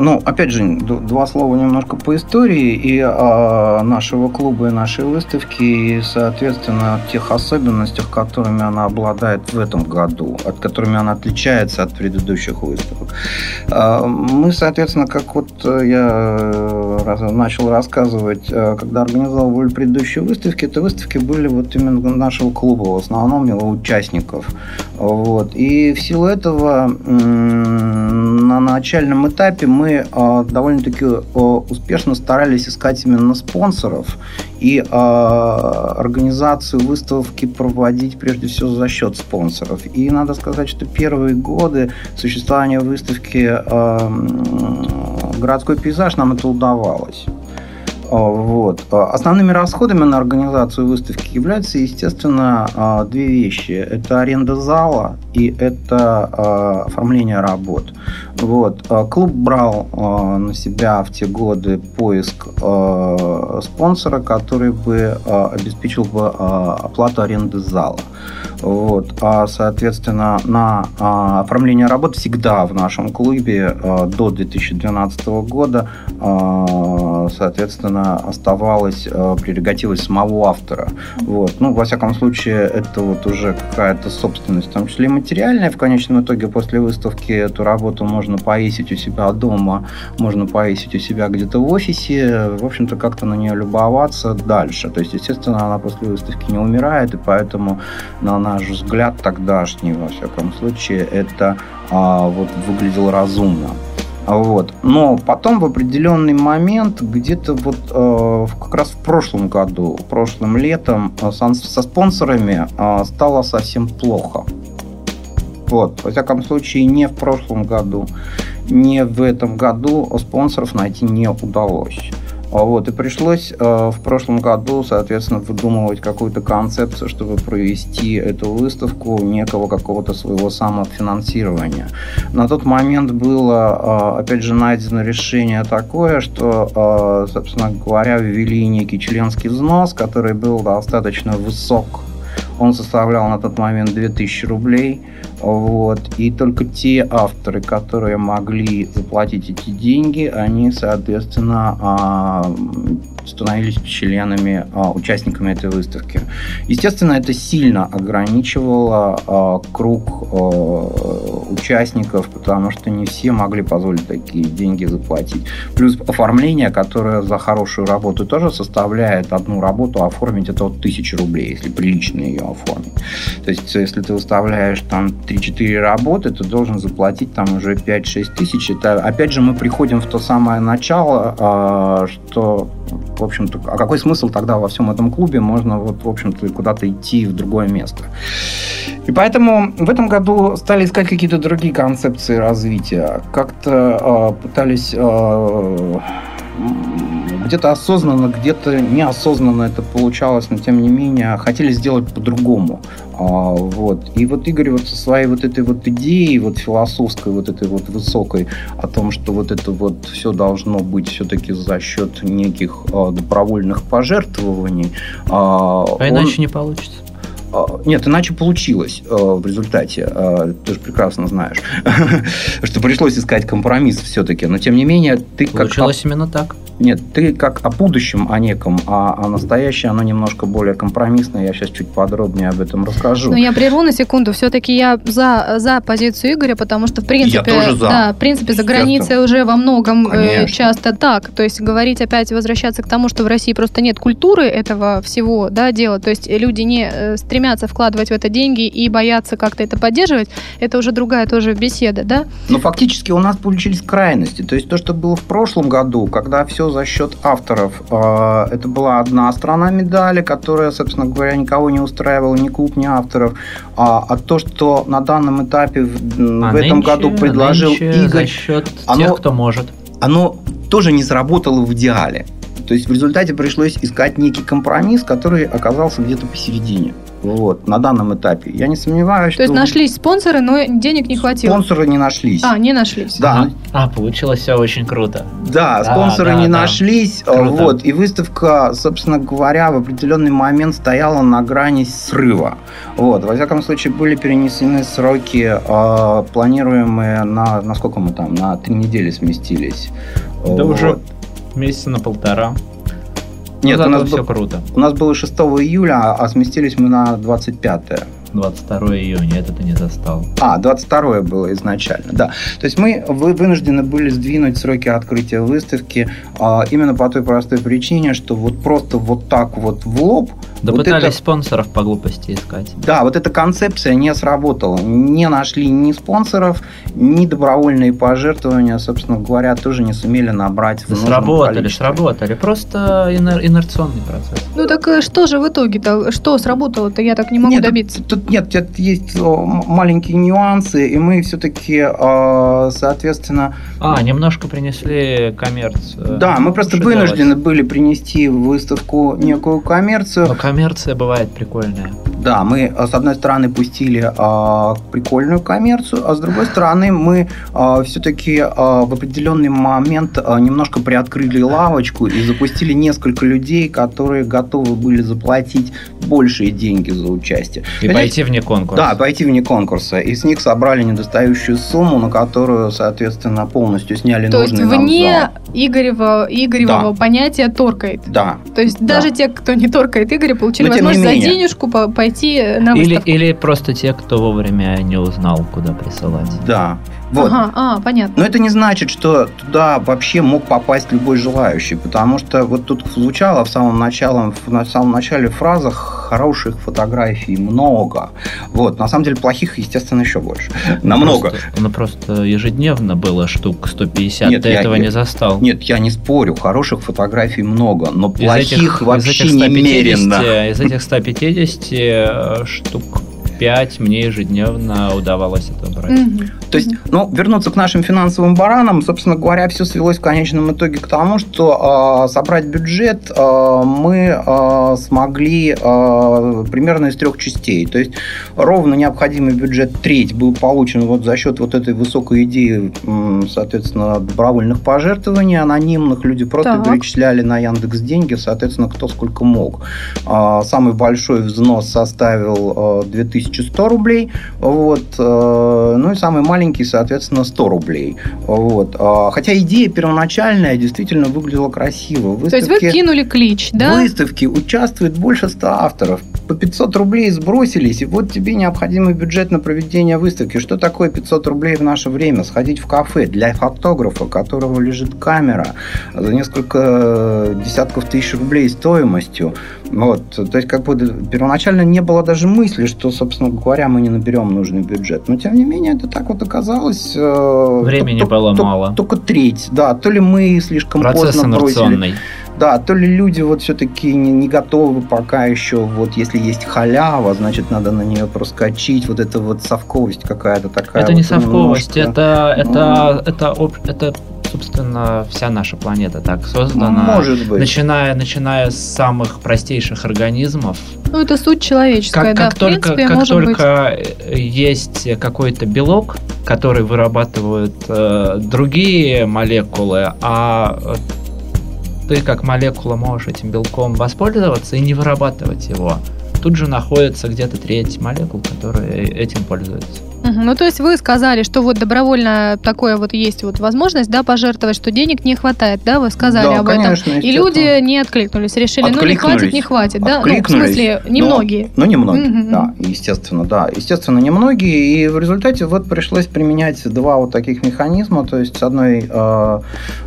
S3: Ну, опять же, два слова немножко по истории и о нашего клуба и нашей выставки, и, соответственно, тех особенностях, которыми она обладает в этом году, от которыми она отличается от предыдущих выставок. А, мы, соответственно, как вот я э, начал рассказывать, э, когда организовывали предыдущие выставки, это выставки были вот именно нашего клуба, в основном его участников. Вот. И в силу этого на начальном этапе мы э, довольно-таки э, успешно старались искать именно спонсоров и э, организацию выставки проводить прежде всего за счет спонсоров. И надо сказать, что первые годы существования выставки «Городской пейзаж» нам это удавалось. А, вот. А, основными расходами на организацию выставки являются, естественно, а, две вещи. Это аренда зала и это оформление работ. Вот. Клуб брал на себя в те годы поиск спонсора, который бы обеспечил бы оплату аренды зала. Вот. А, соответственно, на а, оформление работ всегда в нашем клубе а, до 2012 года, а, соответственно, оставалась а, прерогатива самого автора. Вот. Ну, во всяком случае, это вот уже какая-то собственность, в том числе и материальная. В конечном итоге после выставки эту работу можно повесить у себя дома, можно повесить у себя где-то в офисе, в общем-то, как-то на нее любоваться дальше. То есть, естественно, она после выставки не умирает, и поэтому на наш взгляд тогдашний, во всяком случае, это а, вот выглядело разумно. Вот. Но потом в определенный момент, где-то вот э, как раз в прошлом году, прошлым летом, э, со, со спонсорами э, стало совсем плохо. Вот. Во всяком случае, не в прошлом году, не в этом году спонсоров найти не удалось. А вот, и пришлось э, в прошлом году, соответственно, выдумывать какую-то концепцию, чтобы провести эту выставку некого какого-то своего самофинансирования. На тот момент было, э, опять же, найдено решение такое, что, э, собственно говоря, ввели некий членский взнос, который был достаточно высок он составлял на тот момент 2000 рублей. Вот. И только те авторы, которые могли заплатить эти деньги, они, соответственно, а, становились членами, а, участниками этой выставки. Естественно, это сильно ограничивало а, круг участников, потому что не все могли позволить такие деньги заплатить. Плюс оформление, которое за хорошую работу тоже составляет одну работу, оформить это вот тысячи рублей, если прилично ее оформить. То есть, если ты выставляешь там 3-4 работы, ты должен заплатить там уже 5-6 тысяч. Это, опять же, мы приходим в то самое начало, а, что, в общем-то, а какой смысл тогда во всем этом клубе? Можно, вот, в общем-то, куда-то идти в другое место. И поэтому в этом году стали искать какие-то другие концепции развития. Как-то э, пытались э, где-то осознанно, где-то неосознанно это получалось, но тем не менее хотели сделать по-другому. А, вот. И вот Игорь вот со своей вот этой вот идеей, вот философской, вот этой вот высокой, о том, что вот это вот все должно быть все-таки за счет неких а, добровольных пожертвований.
S2: А, а он... иначе не получится.
S3: А, нет, иначе получилось э, в результате. Э, ты же прекрасно знаешь, что пришлось искать компромисс все-таки. Но тем не менее, ты
S2: как... Получилось именно так.
S3: Нет, ты как о будущем, о неком, а о настоящем, оно немножко более компромиссное. Я сейчас чуть подробнее об этом расскажу.
S1: Ну, я прерву на секунду. Все-таки я за, за позицию Игоря, потому что, в принципе, я тоже за. Да, в принципе, за границей уже во многом э, Конечно. часто так. То есть говорить опять, возвращаться к тому, что в России просто нет культуры этого всего да, дела. То есть люди не стремятся стремятся вкладывать в это деньги и боятся как-то это поддерживать, это уже другая тоже беседа, да?
S3: Но фактически у нас получились крайности. То есть то, что было в прошлом году, когда все за счет авторов, э, это была одна сторона медали, которая, собственно говоря, никого не устраивала, ни клуб, ни авторов. А, а то, что на данном этапе в, а в этом нынче, году предложил Игорь...
S2: за счет оно, тех, кто может.
S3: Оно тоже не сработало в идеале. То есть в результате пришлось искать некий компромисс, который оказался где-то посередине. Вот, на данном этапе. Я не сомневаюсь,
S1: То что... есть нашлись спонсоры, но денег не хватило.
S3: Спонсоры не нашлись.
S1: А, не нашлись.
S3: Да.
S2: А, получилось все очень круто.
S3: Да, да спонсоры да, не да. нашлись. Круто. Вот, и выставка, собственно говоря, в определенный момент стояла на грани срыва. Вот, во всяком случае, были перенесены сроки, э, планируемые на, на сколько мы там, на три недели сместились.
S2: Да вот. уже месяца на полтора.
S3: Нет, ну, у нас все круто. У нас было 6 июля, а сместились мы на 25 -е.
S2: 22 июня, это ты не застал.
S3: А, 22 было изначально, да. То есть мы вынуждены были сдвинуть сроки открытия выставки а, именно по той простой причине, что вот просто вот так вот в лоб
S2: да вот пытались это... спонсоров по глупости искать.
S3: Да, вот эта концепция не сработала. Не нашли ни спонсоров, ни добровольные пожертвования, собственно говоря, тоже не сумели набрать
S2: да в Сработали, количестве. сработали. Просто инер- инерционный процесс.
S1: Ну так э, что же в итоге-то? Что сработало-то? Я так не могу
S3: нет,
S1: добиться.
S3: Тут, тут нет, тут есть маленькие нюансы, и мы все-таки, а, соответственно...
S2: А, немножко принесли коммерцию.
S3: Да, мы просто вынуждены были принести в выставку некую коммерцию. Но
S2: коммерция бывает прикольная.
S3: Да, мы э, с одной стороны пустили а, прикольную коммерцию, а с другой стороны мы все-таки в определенный момент немножко приоткрыли лавочку и запустили несколько людей, которые готовы были заплатить большие деньги за участие.
S2: И Понимаете? Пойти вне конкурса.
S3: Да, пойти вне конкурса. И с них собрали недостающую сумму, на которую, соответственно, полностью сняли
S1: То
S3: нужный
S1: есть вне Игорева, Игоревого да. понятия торкает.
S3: Да.
S1: То есть да. даже те, кто не торкает Игоря, получили Но, возможность за денежку пойти на
S2: выставку. Или, или просто те, кто вовремя не узнал, куда присылать.
S3: Да.
S1: Вот. Ага, а, понятно.
S3: Но это не значит, что туда вообще мог попасть любой желающий, потому что вот тут звучало в самом начале, в самом начале фразах хороших фотографий много. Вот, на самом деле плохих, естественно, еще больше. Намного.
S2: Просто, ну просто ежедневно было штук 150, нет, ты я, этого я, не застал.
S3: Нет, я не спорю, хороших фотографий много, но плохих этих, вообще из этих 150, немерено.
S2: Из этих 150 э, штук 5 мне ежедневно удавалось это брать.
S3: То есть, ну, вернуться к нашим финансовым баранам, собственно говоря, все свелось в конечном итоге к тому, что э, собрать бюджет э, мы э, смогли э, примерно из трех частей. То есть, ровно необходимый бюджет треть был получен вот за счет вот этой высокой идеи, соответственно, добровольных пожертвований анонимных. Люди просто так. перечисляли на Яндекс деньги, соответственно, кто сколько мог. Э, самый большой взнос составил э, 2000 1100 рублей. Вот. Э, ну и самый маленький маленький, соответственно, 100 рублей. Вот. А, хотя идея первоначальная действительно выглядела красиво.
S1: Выставки, То есть вы кинули клич, да?
S3: В выставке участвует больше 100 авторов. По 500 рублей сбросились, и вот тебе необходимый бюджет на проведение выставки. Что такое 500 рублей в наше время? Сходить в кафе для фотографа, у которого лежит камера за несколько десятков тысяч рублей стоимостью. Вот. То есть, как бы первоначально не было даже мысли, что, собственно говоря, мы не наберем нужный бюджет. Но, тем не менее, это так вот оказалось.
S2: Э, Времени то, было то, мало.
S3: Только треть, да. То ли мы слишком
S2: Процесс
S3: поздно
S2: бросили.
S3: Да, то ли люди вот все-таки не, не готовы пока еще, вот если есть халява, значит, надо на нее проскочить, вот это вот совковость какая-то такая.
S2: Это
S3: вот
S2: не совковость, это, это, это, это, это собственно, вся наша планета так создана.
S3: Может быть.
S2: Начиная, начиная с самых простейших организмов.
S1: Ну, это суть человеческая,
S2: как,
S1: да.
S2: Как только, принципе, как только быть. есть какой-то белок, который вырабатывают э, другие молекулы, а ты как молекула можешь этим белком воспользоваться и не вырабатывать его, тут же находится где-то треть молекул, которые этим пользуются.
S1: Ну, то есть вы сказали, что вот добровольно такое вот есть вот возможность, да, пожертвовать, что денег не хватает, да, вы сказали да, об
S3: конечно,
S1: этом. И люди не откликнулись, решили, ну, не хватит, не хватит, да? Ну, в смысле, немногие.
S3: Ну, ну немногие, угу. да, естественно, да. Естественно, немногие, и в результате вот пришлось применять два вот таких механизма, то есть с одной э,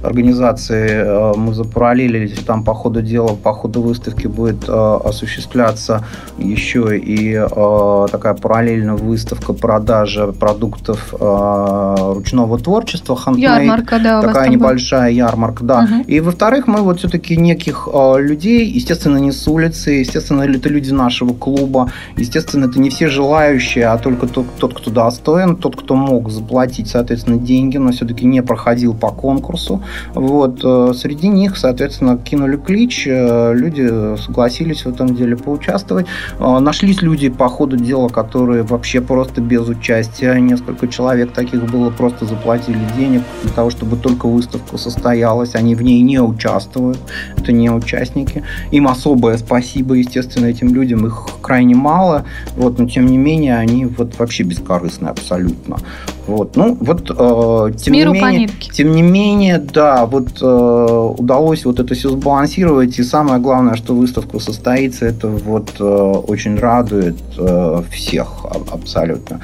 S3: организации э, мы запараллелились, там по ходу дела, по ходу выставки будет э, осуществляться еще и э, такая параллельная выставка продаж продажа продуктов э, ручного творчества,
S1: handmade, ярмарка, да,
S3: такая небольшая была. ярмарка, да. Угу. И во-вторых, мы вот все-таки неких э, людей, естественно, не с улицы, естественно, это люди нашего клуба, естественно, это не все желающие, а только тот, тот кто достоин, тот, кто мог заплатить, соответственно, деньги, но все-таки не проходил по конкурсу. Вот э, среди них, соответственно, кинули клич, э, люди согласились в этом деле поучаствовать. Э, нашлись люди по ходу дела, которые вообще просто без участия участия. Несколько человек таких было, просто заплатили денег для того, чтобы только выставка состоялась. Они в ней не участвуют. Это не участники. Им особое спасибо, естественно, этим людям. Их крайне мало. Вот, но тем не менее, они вот вообще бескорыстны абсолютно. Вот, ну, вот, э, тем, не менее, тем не менее, да, вот э, удалось вот это все сбалансировать, и самое главное, что выставка состоится, это вот э, очень радует э, всех абсолютно.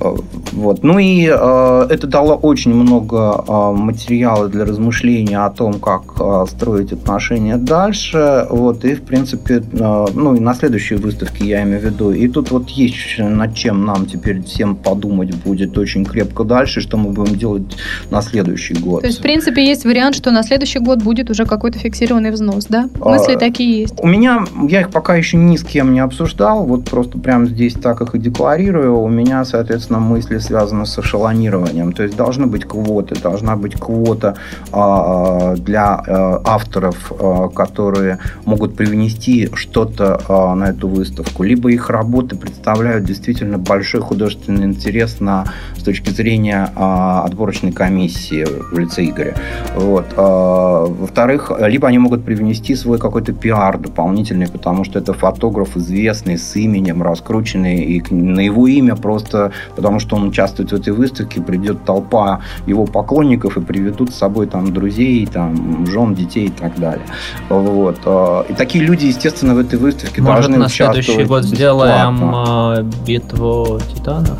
S3: Э, вот, ну и э, это дало очень много э, материала для размышления о том, как э, строить отношения дальше, вот, и, в принципе, э, ну, и на следующей выставке я имею в виду, и тут вот есть над чем нам теперь всем подумать будет очень крепко дальше, что мы будем делать на следующий год.
S1: То есть, в принципе, есть вариант, что на следующий год будет уже какой-то фиксированный взнос, да? Мысли а, такие есть?
S3: У меня, я их пока еще ни с кем не обсуждал, вот просто прямо здесь так их и декларирую. У меня, соответственно, мысли связаны с эшелонированием. То есть, должны быть квоты, должна быть квота а, для а, авторов, а, которые могут привнести что-то а, на эту выставку. Либо их работы представляют действительно большой художественный интерес на, с точки точки зрения а, отборочной комиссии в лице Игоря. Вот. А, во-вторых, либо они могут привнести свой какой-то пиар дополнительный, потому что это фотограф известный, с именем, раскрученный, и на его имя просто, потому что он участвует в этой выставке, придет толпа его поклонников и приведут с собой там друзей, там, жен, детей и так далее. Вот. А, и такие люди, естественно, в этой выставке
S2: Может,
S3: должны
S2: на
S3: участвовать
S2: следующий год сделаем а, битву титанов?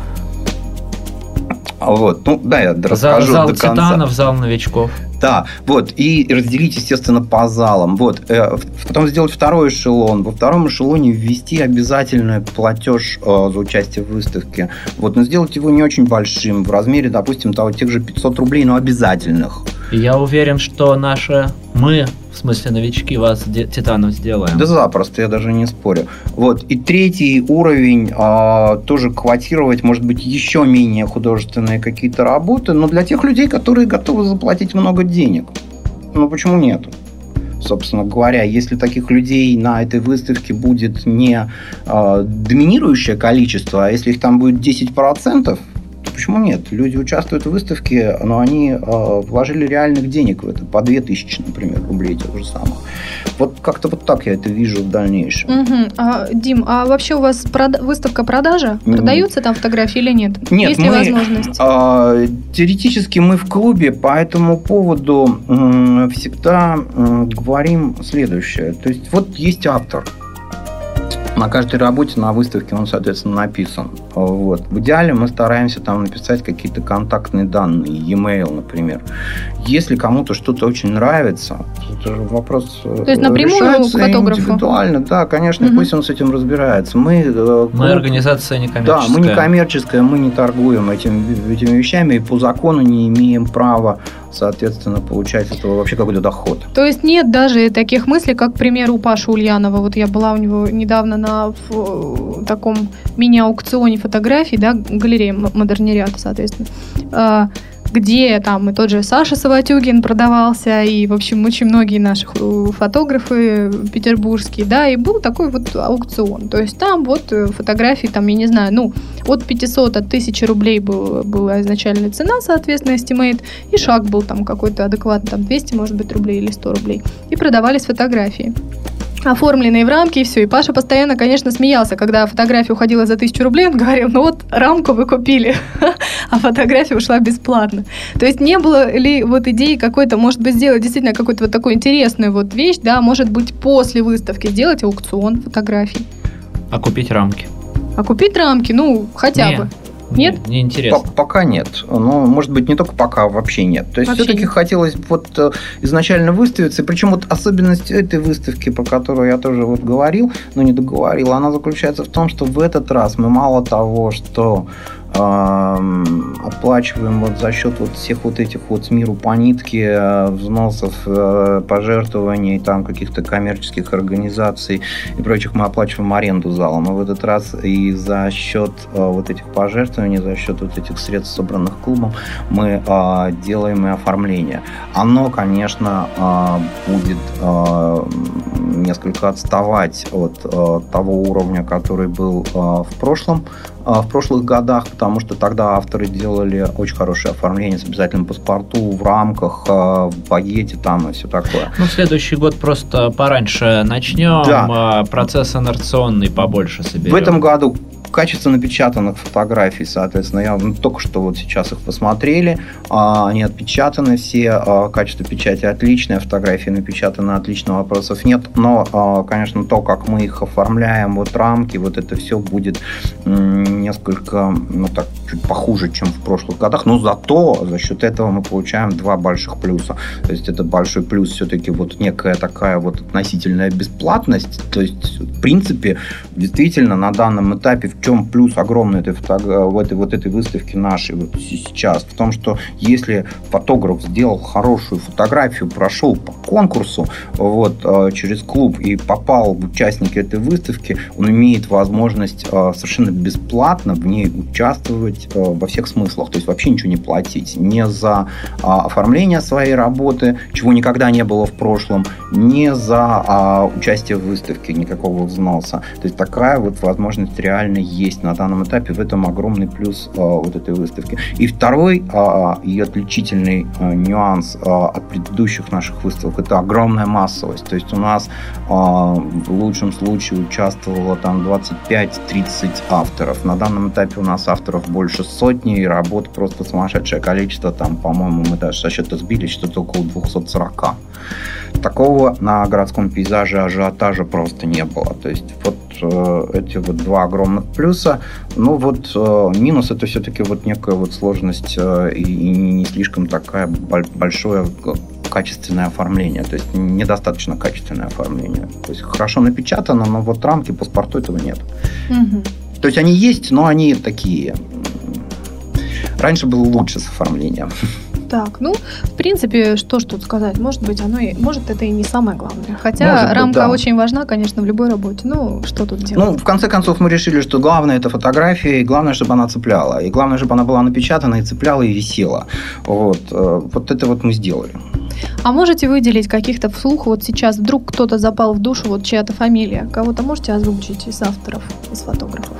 S3: Вот, ну да, я расскажу
S2: зал, зал
S3: до конца.
S2: титанов, зал новичков.
S3: Да, вот, и разделить, естественно, по залам. Вот, э, потом сделать второй эшелон. Во втором эшелоне ввести обязательный платеж э, за участие в выставке. Вот, но сделать его не очень большим, в размере, допустим, того, тех же 500 рублей, но обязательных.
S2: Я уверен, что наши мы, в смысле новички, вас титанов сделаем.
S3: Да запросто, я даже не спорю. Вот. И третий уровень а, тоже квотировать, может быть, еще менее художественные какие-то работы, но для тех людей, которые готовы заплатить много денег. Ну, почему нет? собственно говоря, если таких людей на этой выставке будет не э, доминирующее количество, а если их там будет 10%, почему нет? Люди участвуют в выставке, но они э, вложили реальных денег в это, по 2000, например, рублей тех же самых. Вот как-то вот так я это вижу в дальнейшем.
S1: Угу. А, Дим, а вообще у вас прода- выставка продажа? Продаются там фотографии или нет?
S3: Нет,
S1: Есть
S3: мы,
S1: ли возможность?
S3: Э, теоретически мы в клубе по этому поводу всегда говорим следующее. То есть вот есть автор, на каждой работе на выставке он, соответственно, написан. Вот. В идеале мы стараемся там написать какие-то контактные данные, e-mail, например. Если кому-то что-то очень нравится, это же вопрос
S1: То есть напрямую к фотографу?
S3: индивидуально, да, конечно, угу. пусть он с этим разбирается. Мы,
S2: э, мы организация некоммерческая.
S3: Да, мы не коммерческая, мы не торгуем этим, этими вещами и по закону не имеем права соответственно, получать этого вообще какой-то доход.
S1: То есть нет даже таких мыслей, как, к примеру, у Паши Ульянова. Вот я была у него недавно на в, таком мини-аукционе фотографий, да, галерея Модернирят, соответственно. А, где там и тот же Саша Саватюгин продавался, и, в общем, очень многие наши фотографы петербургские, да, и был такой вот аукцион. То есть там вот э, фотографии, там, я не знаю, ну, от 500, от 1000 рублей был, была изначальная цена, соответственно, estimate, и шаг был там какой-то адекватный, там 200, может быть, рублей или 100 рублей. И продавались фотографии оформленные в рамки и все. И Паша постоянно, конечно, смеялся, когда фотография уходила за тысячу рублей, он говорил, ну вот рамку вы купили, а фотография ушла бесплатно. То есть не было ли вот идеи какой-то, может быть, сделать действительно какую-то вот такую интересную вот вещь, да, может быть, после выставки сделать аукцион фотографий.
S2: А купить рамки?
S1: А купить рамки, ну, хотя
S2: не,
S1: бы.
S2: Нет? Не интересно.
S3: Пока нет. Но, может быть, не только пока, а вообще нет. То есть, все-таки хотелось вот э, изначально выставиться. И причем вот особенность этой выставки, про которую я тоже вот говорил, но не договорил, она заключается в том, что в этот раз мы мало того, что оплачиваем вот за счет вот всех вот этих вот с миру по нитке э, взносов, э, пожертвований, там каких-то коммерческих организаций и прочих, мы оплачиваем аренду зала. Но в этот раз и за счет э, вот этих пожертвований, за счет вот этих средств, собранных клубом, мы делаем и оформление. Оно, конечно, будет несколько отставать от того уровня, который был в прошлом в прошлых годах, потому что тогда авторы делали очень хорошее оформление с обязательным паспорту в рамках, а, в багете там и все такое.
S2: Ну, следующий год просто пораньше начнем, да. А, процесс инерционный побольше соберем.
S3: В этом году качество напечатанных фотографий, соответственно, я ну, только что вот сейчас их посмотрели, а, они отпечатаны все, а, качество печати отличное, фотографии напечатаны отлично, вопросов нет, но, а, конечно, то, как мы их оформляем, вот рамки, вот это все будет несколько, ну так, чуть похуже, чем в прошлых годах, но зато за счет этого мы получаем два больших плюса. То есть это большой плюс все-таки вот некая такая вот относительная бесплатность, то есть в принципе действительно на данном этапе в чем плюс огромный этой фото... в этой вот этой выставке нашей вот сейчас? В том, что если фотограф сделал хорошую фотографию, прошел по конкурсу вот, э, через клуб и попал в участники этой выставки, он имеет возможность э, совершенно бесплатно в ней участвовать э, во всех смыслах, то есть вообще ничего не платить. Не за оформление своей работы, чего никогда не было в прошлом, не за участие в выставке, никакого взноса. То есть такая вот возможность реально есть на данном этапе. В этом огромный плюс а, вот этой выставки. И второй а, и отличительный а, нюанс а, от предыдущих наших выставок это огромная массовость. То есть у нас а, в лучшем случае участвовало там 25-30 авторов. На данном этапе у нас авторов больше сотни, и работ просто сумасшедшее количество. Там, по-моему, мы даже со счета сбили что-то около 240 такого на городском пейзаже ажиотажа просто не было. То есть вот э, эти вот два огромных плюса. Ну вот э, минус это все-таки вот некая вот сложность э, и, и не слишком такая большое качественное оформление, то есть недостаточно качественное оформление. То есть хорошо напечатано, но вот рамки паспорту этого нет. Угу. То есть они есть, но они такие. Раньше было лучше с оформлением.
S1: Так, ну, в принципе, что ж тут сказать? Может быть, оно и, может, это и не самое главное. Хотя может рамка быть, да. очень важна, конечно, в любой работе. Ну, что тут делать?
S3: Ну, в конце концов, мы решили, что главное это фотография, и главное, чтобы она цепляла. И главное, чтобы она была напечатана и цепляла, и висела. Вот, э, вот это вот мы сделали.
S1: А можете выделить каких-то вслух, вот сейчас вдруг кто-то запал в душу, вот чья-то фамилия? Кого-то можете озвучить из авторов, из фотографов?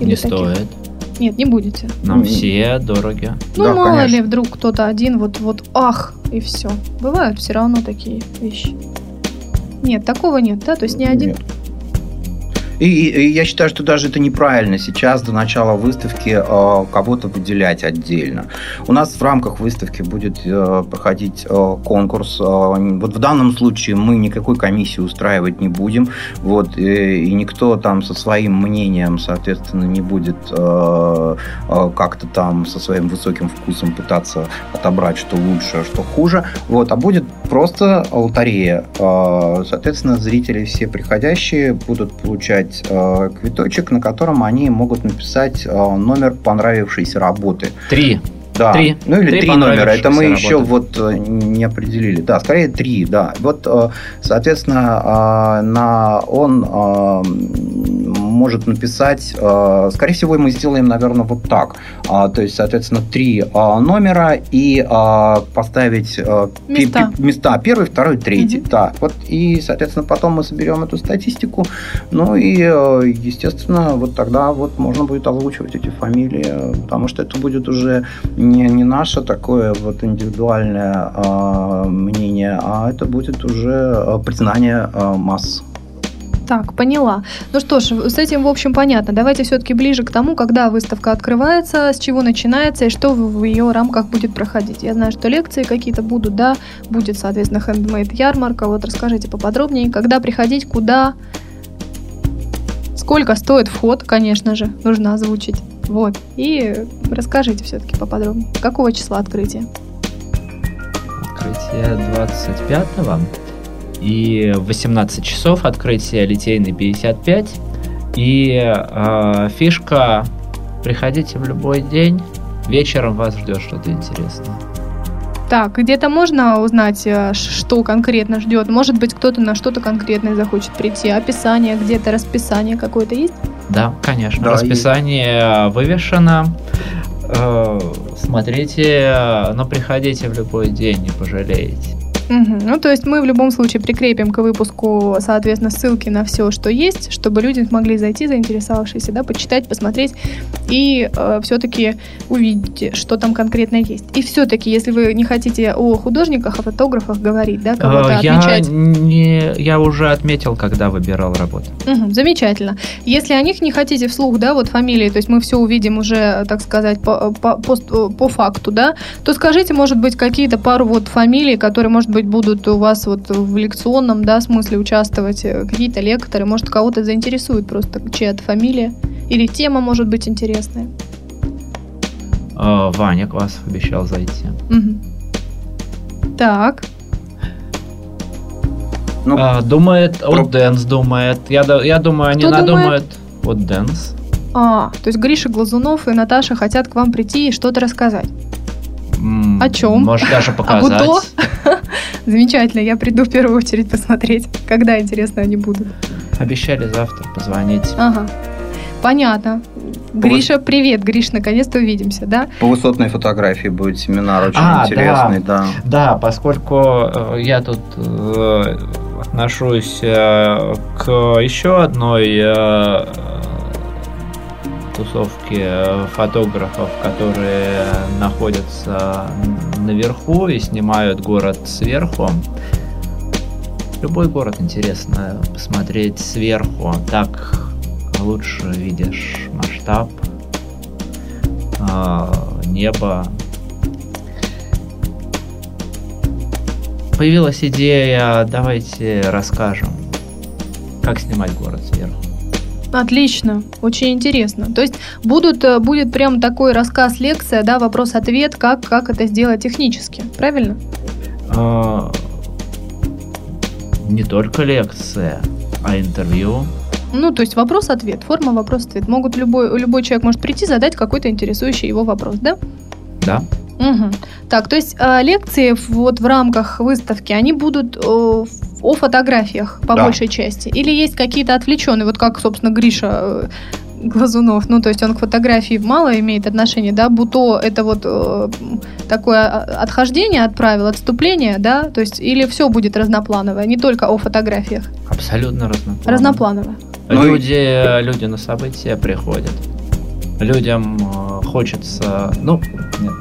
S2: Или не таких? стоит.
S1: Нет, не будете.
S2: Нам mm все дороги.
S1: Ну, да, мало конечно. ли, вдруг кто-то один вот, вот, ах, и все. Бывают все равно такие вещи. Нет, такого нет, да? То есть ни один... Нет.
S3: И, и я считаю, что даже это неправильно сейчас до начала выставки э, кого-то выделять отдельно. У нас в рамках выставки будет э, проходить э, конкурс. Э, вот в данном случае мы никакой комиссии устраивать не будем. Вот, и, и никто там со своим мнением, соответственно, не будет э, э, как-то там со своим высоким вкусом пытаться отобрать, что лучше, а что хуже. Вот, а будет просто лотерея. Э, соответственно, зрители все приходящие будут получать э, квиточек, на котором они могут написать э, номер понравившейся работы.
S2: Три.
S3: Да. Три. Ну или три, три номера. Это мы работы. еще вот э, не определили. Да, скорее три, да. Вот, э, соответственно, на он может написать, скорее всего, мы сделаем, наверное, вот так. А, то есть, соответственно, три номера и поставить места. места первый, второй, третий. Угу. Да. Вот и, соответственно, потом мы соберем эту статистику. Ну и, естественно, вот тогда вот можно будет озвучивать эти фамилии, потому что это будет уже не, не наше такое вот индивидуальное э, мнение, а это будет уже а, признание э, масс.
S1: Так, поняла. Ну что ж, с этим, в общем, понятно. Давайте все-таки ближе к тому, когда выставка открывается, с чего начинается и что в ее рамках будет проходить. Я знаю, что лекции какие-то будут, да, будет, соответственно, хендмейд ярмарка. Вот расскажите поподробнее, когда приходить, куда, сколько стоит вход, конечно же, нужно озвучить. Вот. И расскажите все-таки поподробнее. Какого числа открытие?
S2: Открытие 25-го. И в 18 часов открытие Литейный 55. И э, фишка приходите в любой день. Вечером вас ждет что-то интересное.
S1: Так, где-то можно узнать, э, что конкретно ждет? Может быть, кто-то на что-то конкретное захочет прийти? Описание где-то, расписание какое-то есть?
S2: Да, конечно. Да, Расписание есть. вывешено. Э, смотрите, но приходите в любой день, не пожалеете.
S1: Угу. Ну, то есть мы в любом случае прикрепим к выпуску, соответственно, ссылки на все, что есть, чтобы люди смогли зайти, заинтересовавшиеся, да, почитать, посмотреть и э, все-таки увидеть, что там конкретно есть. И все-таки, если вы не хотите о художниках, о фотографах говорить, да, кого-то
S2: я отмечать. Не, я уже отметил, когда выбирал работу.
S1: Угу, замечательно. Если о них не хотите вслух, да, вот фамилии, то есть мы все увидим уже, так сказать, по, по, по, по факту, да, то скажите, может быть, какие-то пару вот фамилий, которые, может быть, будут у вас вот в лекционном да, смысле участвовать э, какие-то лекторы, может, кого-то заинтересует просто чья-то фамилия или тема может быть интересная.
S2: А, Ваня вас обещал зайти.
S1: Угу. Так.
S2: Ну, а, думает, про... вот Дэнс думает. Я, я думаю, они надумают. Вот Дэнс.
S1: А, то есть Гриша Глазунов и Наташа хотят к вам прийти и что-то рассказать. О чем?
S2: Может даже показать. А?
S1: Замечательно, я приду в первую очередь посмотреть, когда, интересно, они будут.
S2: Обещали завтра позвонить.
S1: Ага. Понятно. Гриша, привет, Гриш, наконец-то увидимся, да?
S3: По высотной фотографии будет семинар очень а, интересный, да.
S2: Да, да поскольку э, я тут э, отношусь э, к еще одной тусовки э, фотографов, которые находятся наверху и снимают город сверху. Любой город интересно посмотреть сверху. Так лучше видишь масштаб, э, небо. Появилась идея, давайте расскажем, как снимать город сверху.
S1: Отлично, очень интересно. То есть будут, э, будет прям такой рассказ, лекция, да, вопрос-ответ, как, как это сделать технически, правильно? А,
S2: не только лекция, а интервью.
S1: Ну, то есть вопрос-ответ, форма вопрос-ответ. Могут любой, любой человек может прийти, задать какой-то интересующий его вопрос, да?
S2: Да.
S1: Угу. Так, то есть э, лекции вот в рамках выставки, они будут э, о фотографиях по да. большей части? Или есть какие-то отвлеченные, вот как, собственно, Гриша э, Глазунов, ну, то есть он к фотографии мало имеет отношения, да, Буто это вот э, такое отхождение от правил, отступление, да, то есть или все будет разноплановое, не только о фотографиях?
S2: Абсолютно разноплановое.
S1: Разноплановое.
S2: Люди, люди на события приходят. людям э, хочется, ну, нет,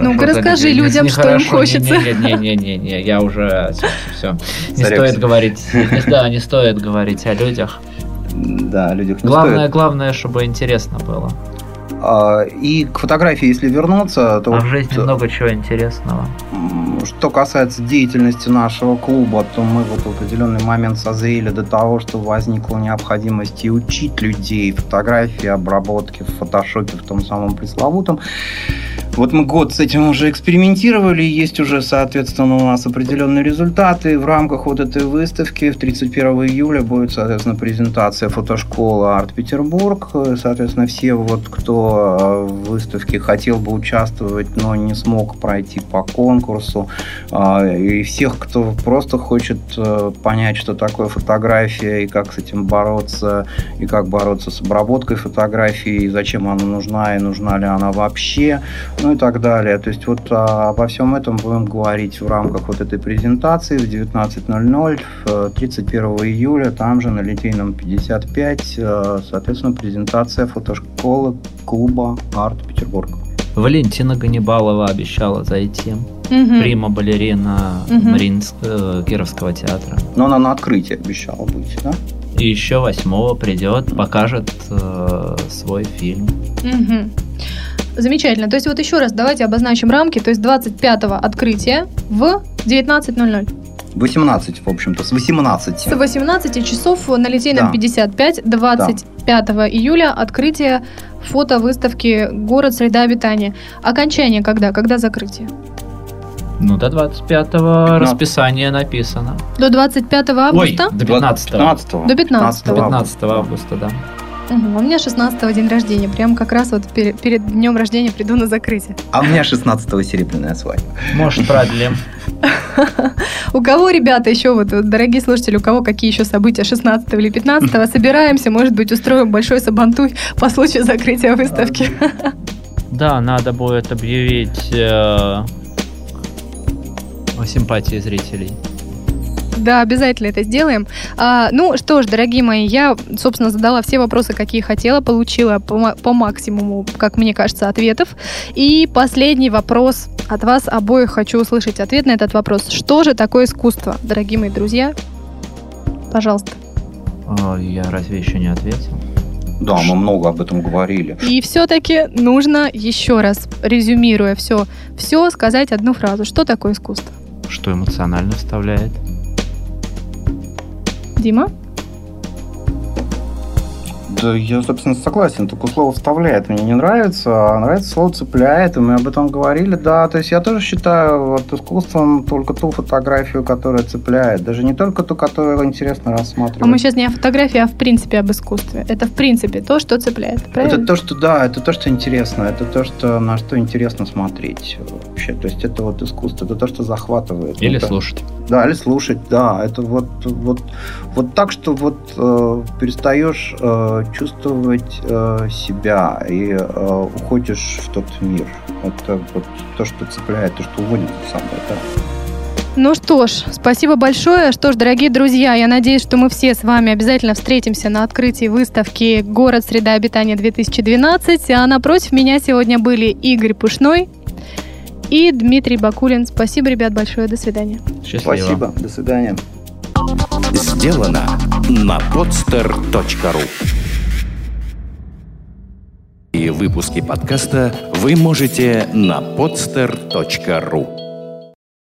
S1: Ну-ка расскажи людям, что им хочется.
S2: Не-не-не, я уже все. Не стоит говорить. Да, не стоит говорить о людях.
S3: Да, людях
S2: Главное, главное, чтобы интересно было.
S3: А, и к фотографии, если вернуться, то...
S2: А в жизни вот, много чего интересного.
S3: Что касается деятельности нашего клуба, то мы вот в определенный момент созрели до того, что возникла необходимость и учить людей фотографии, обработки в фотошопе, в том самом пресловутом. Вот мы год с этим уже экспериментировали, есть уже, соответственно, у нас определенные результаты. В рамках вот этой выставки в 31 июля будет, соответственно, презентация фотошколы Арт Петербург. Соответственно, все вот, кто э, в выставке хотел бы участвовать, но не смог пройти по конкурсу, э, и всех, кто просто хочет э, понять, что такое фотография, и как с этим бороться, и как бороться с обработкой фотографии, и зачем она нужна, и нужна ли она вообще, ну и так далее. То есть вот а, обо всем этом будем говорить в рамках вот этой презентации в 19.00 31 июля, там же на Литейном 55, э, соответственно, презентация фотошколы клуба Арт Петербург.
S2: Валентина Ганнибалова обещала зайти. Угу. Прима балерина угу. Мариинск, э, Кировского театра.
S3: Но она на открытие обещала быть, да?
S2: И еще восьмого придет, покажет э, свой фильм.
S1: Угу. Замечательно. То есть вот еще раз давайте обозначим рамки. То есть 25-го открытие в 19.00.
S3: 18, в общем-то, с 18.
S1: С 18 часов на Литейном да. 55, 25 да. июля открытие фотовыставки «Город. Среда обитания». Окончание когда? Когда закрытие?
S2: Ну, до 25-го расписание написано.
S1: До 25 августа?
S2: Ой, до 15 -го. 15
S1: До 15 -го.
S2: 15 августа, да.
S1: Угу. У меня 16 день рождения. Прям как раз вот перед, перед днем рождения приду на закрытие.
S3: А у меня 16 серебряная свадьба.
S2: Может, продлим.
S1: У кого, ребята, еще вот, дорогие слушатели, у кого какие еще события 16 или 15 собираемся, может быть, устроим большой сабантуй по случаю закрытия выставки.
S2: Да, надо будет объявить э, о симпатии зрителей.
S1: Да, обязательно это сделаем. А, ну что ж, дорогие мои, я, собственно, задала все вопросы, какие хотела, получила по, по максимуму, как мне кажется, ответов. И последний вопрос от вас обоих хочу услышать ответ на этот вопрос. Что же такое искусство, дорогие мои друзья? Пожалуйста.
S2: А, я разве еще не ответил?
S3: Да, мы много об этом говорили.
S1: И все-таки нужно еще раз, резюмируя все, все сказать одну фразу. Что такое искусство?
S2: Что эмоционально вставляет?
S1: Дима?
S3: Да, я, собственно, согласен. Только слово «вставляет» мне не нравится, а нравится слово «цепляет», и мы об этом говорили. Да, то есть я тоже считаю вот искусством только ту фотографию, которая цепляет. Даже не только ту, которую интересно рассматривать.
S1: А мы сейчас не о фотографии, а в принципе об искусстве. Это в принципе то, что цепляет, правильно?
S3: Это то, что, да, это то, что интересно. Это то, что, на что интересно смотреть вообще. То есть это вот искусство, это то, что захватывает.
S2: Или
S3: это,
S2: слушать.
S3: Да, или слушать, да. Это вот, вот, вот так, что вот э, перестаешь э, чувствовать э, себя и э, уходишь в тот мир. Это вот то, что цепляет, то, что уводит в самое это.
S1: Ну что ж, спасибо большое. Что ж, дорогие друзья, я надеюсь, что мы все с вами обязательно встретимся на открытии выставки «Город. Среда обитания 2012». А напротив меня сегодня были Игорь Пушной и Дмитрий Бакулин. Спасибо, ребят, большое. До свидания.
S3: Счастливо. Спасибо. До свидания.
S4: Сделано на podster.ru И выпуски подкаста вы можете на podster.ru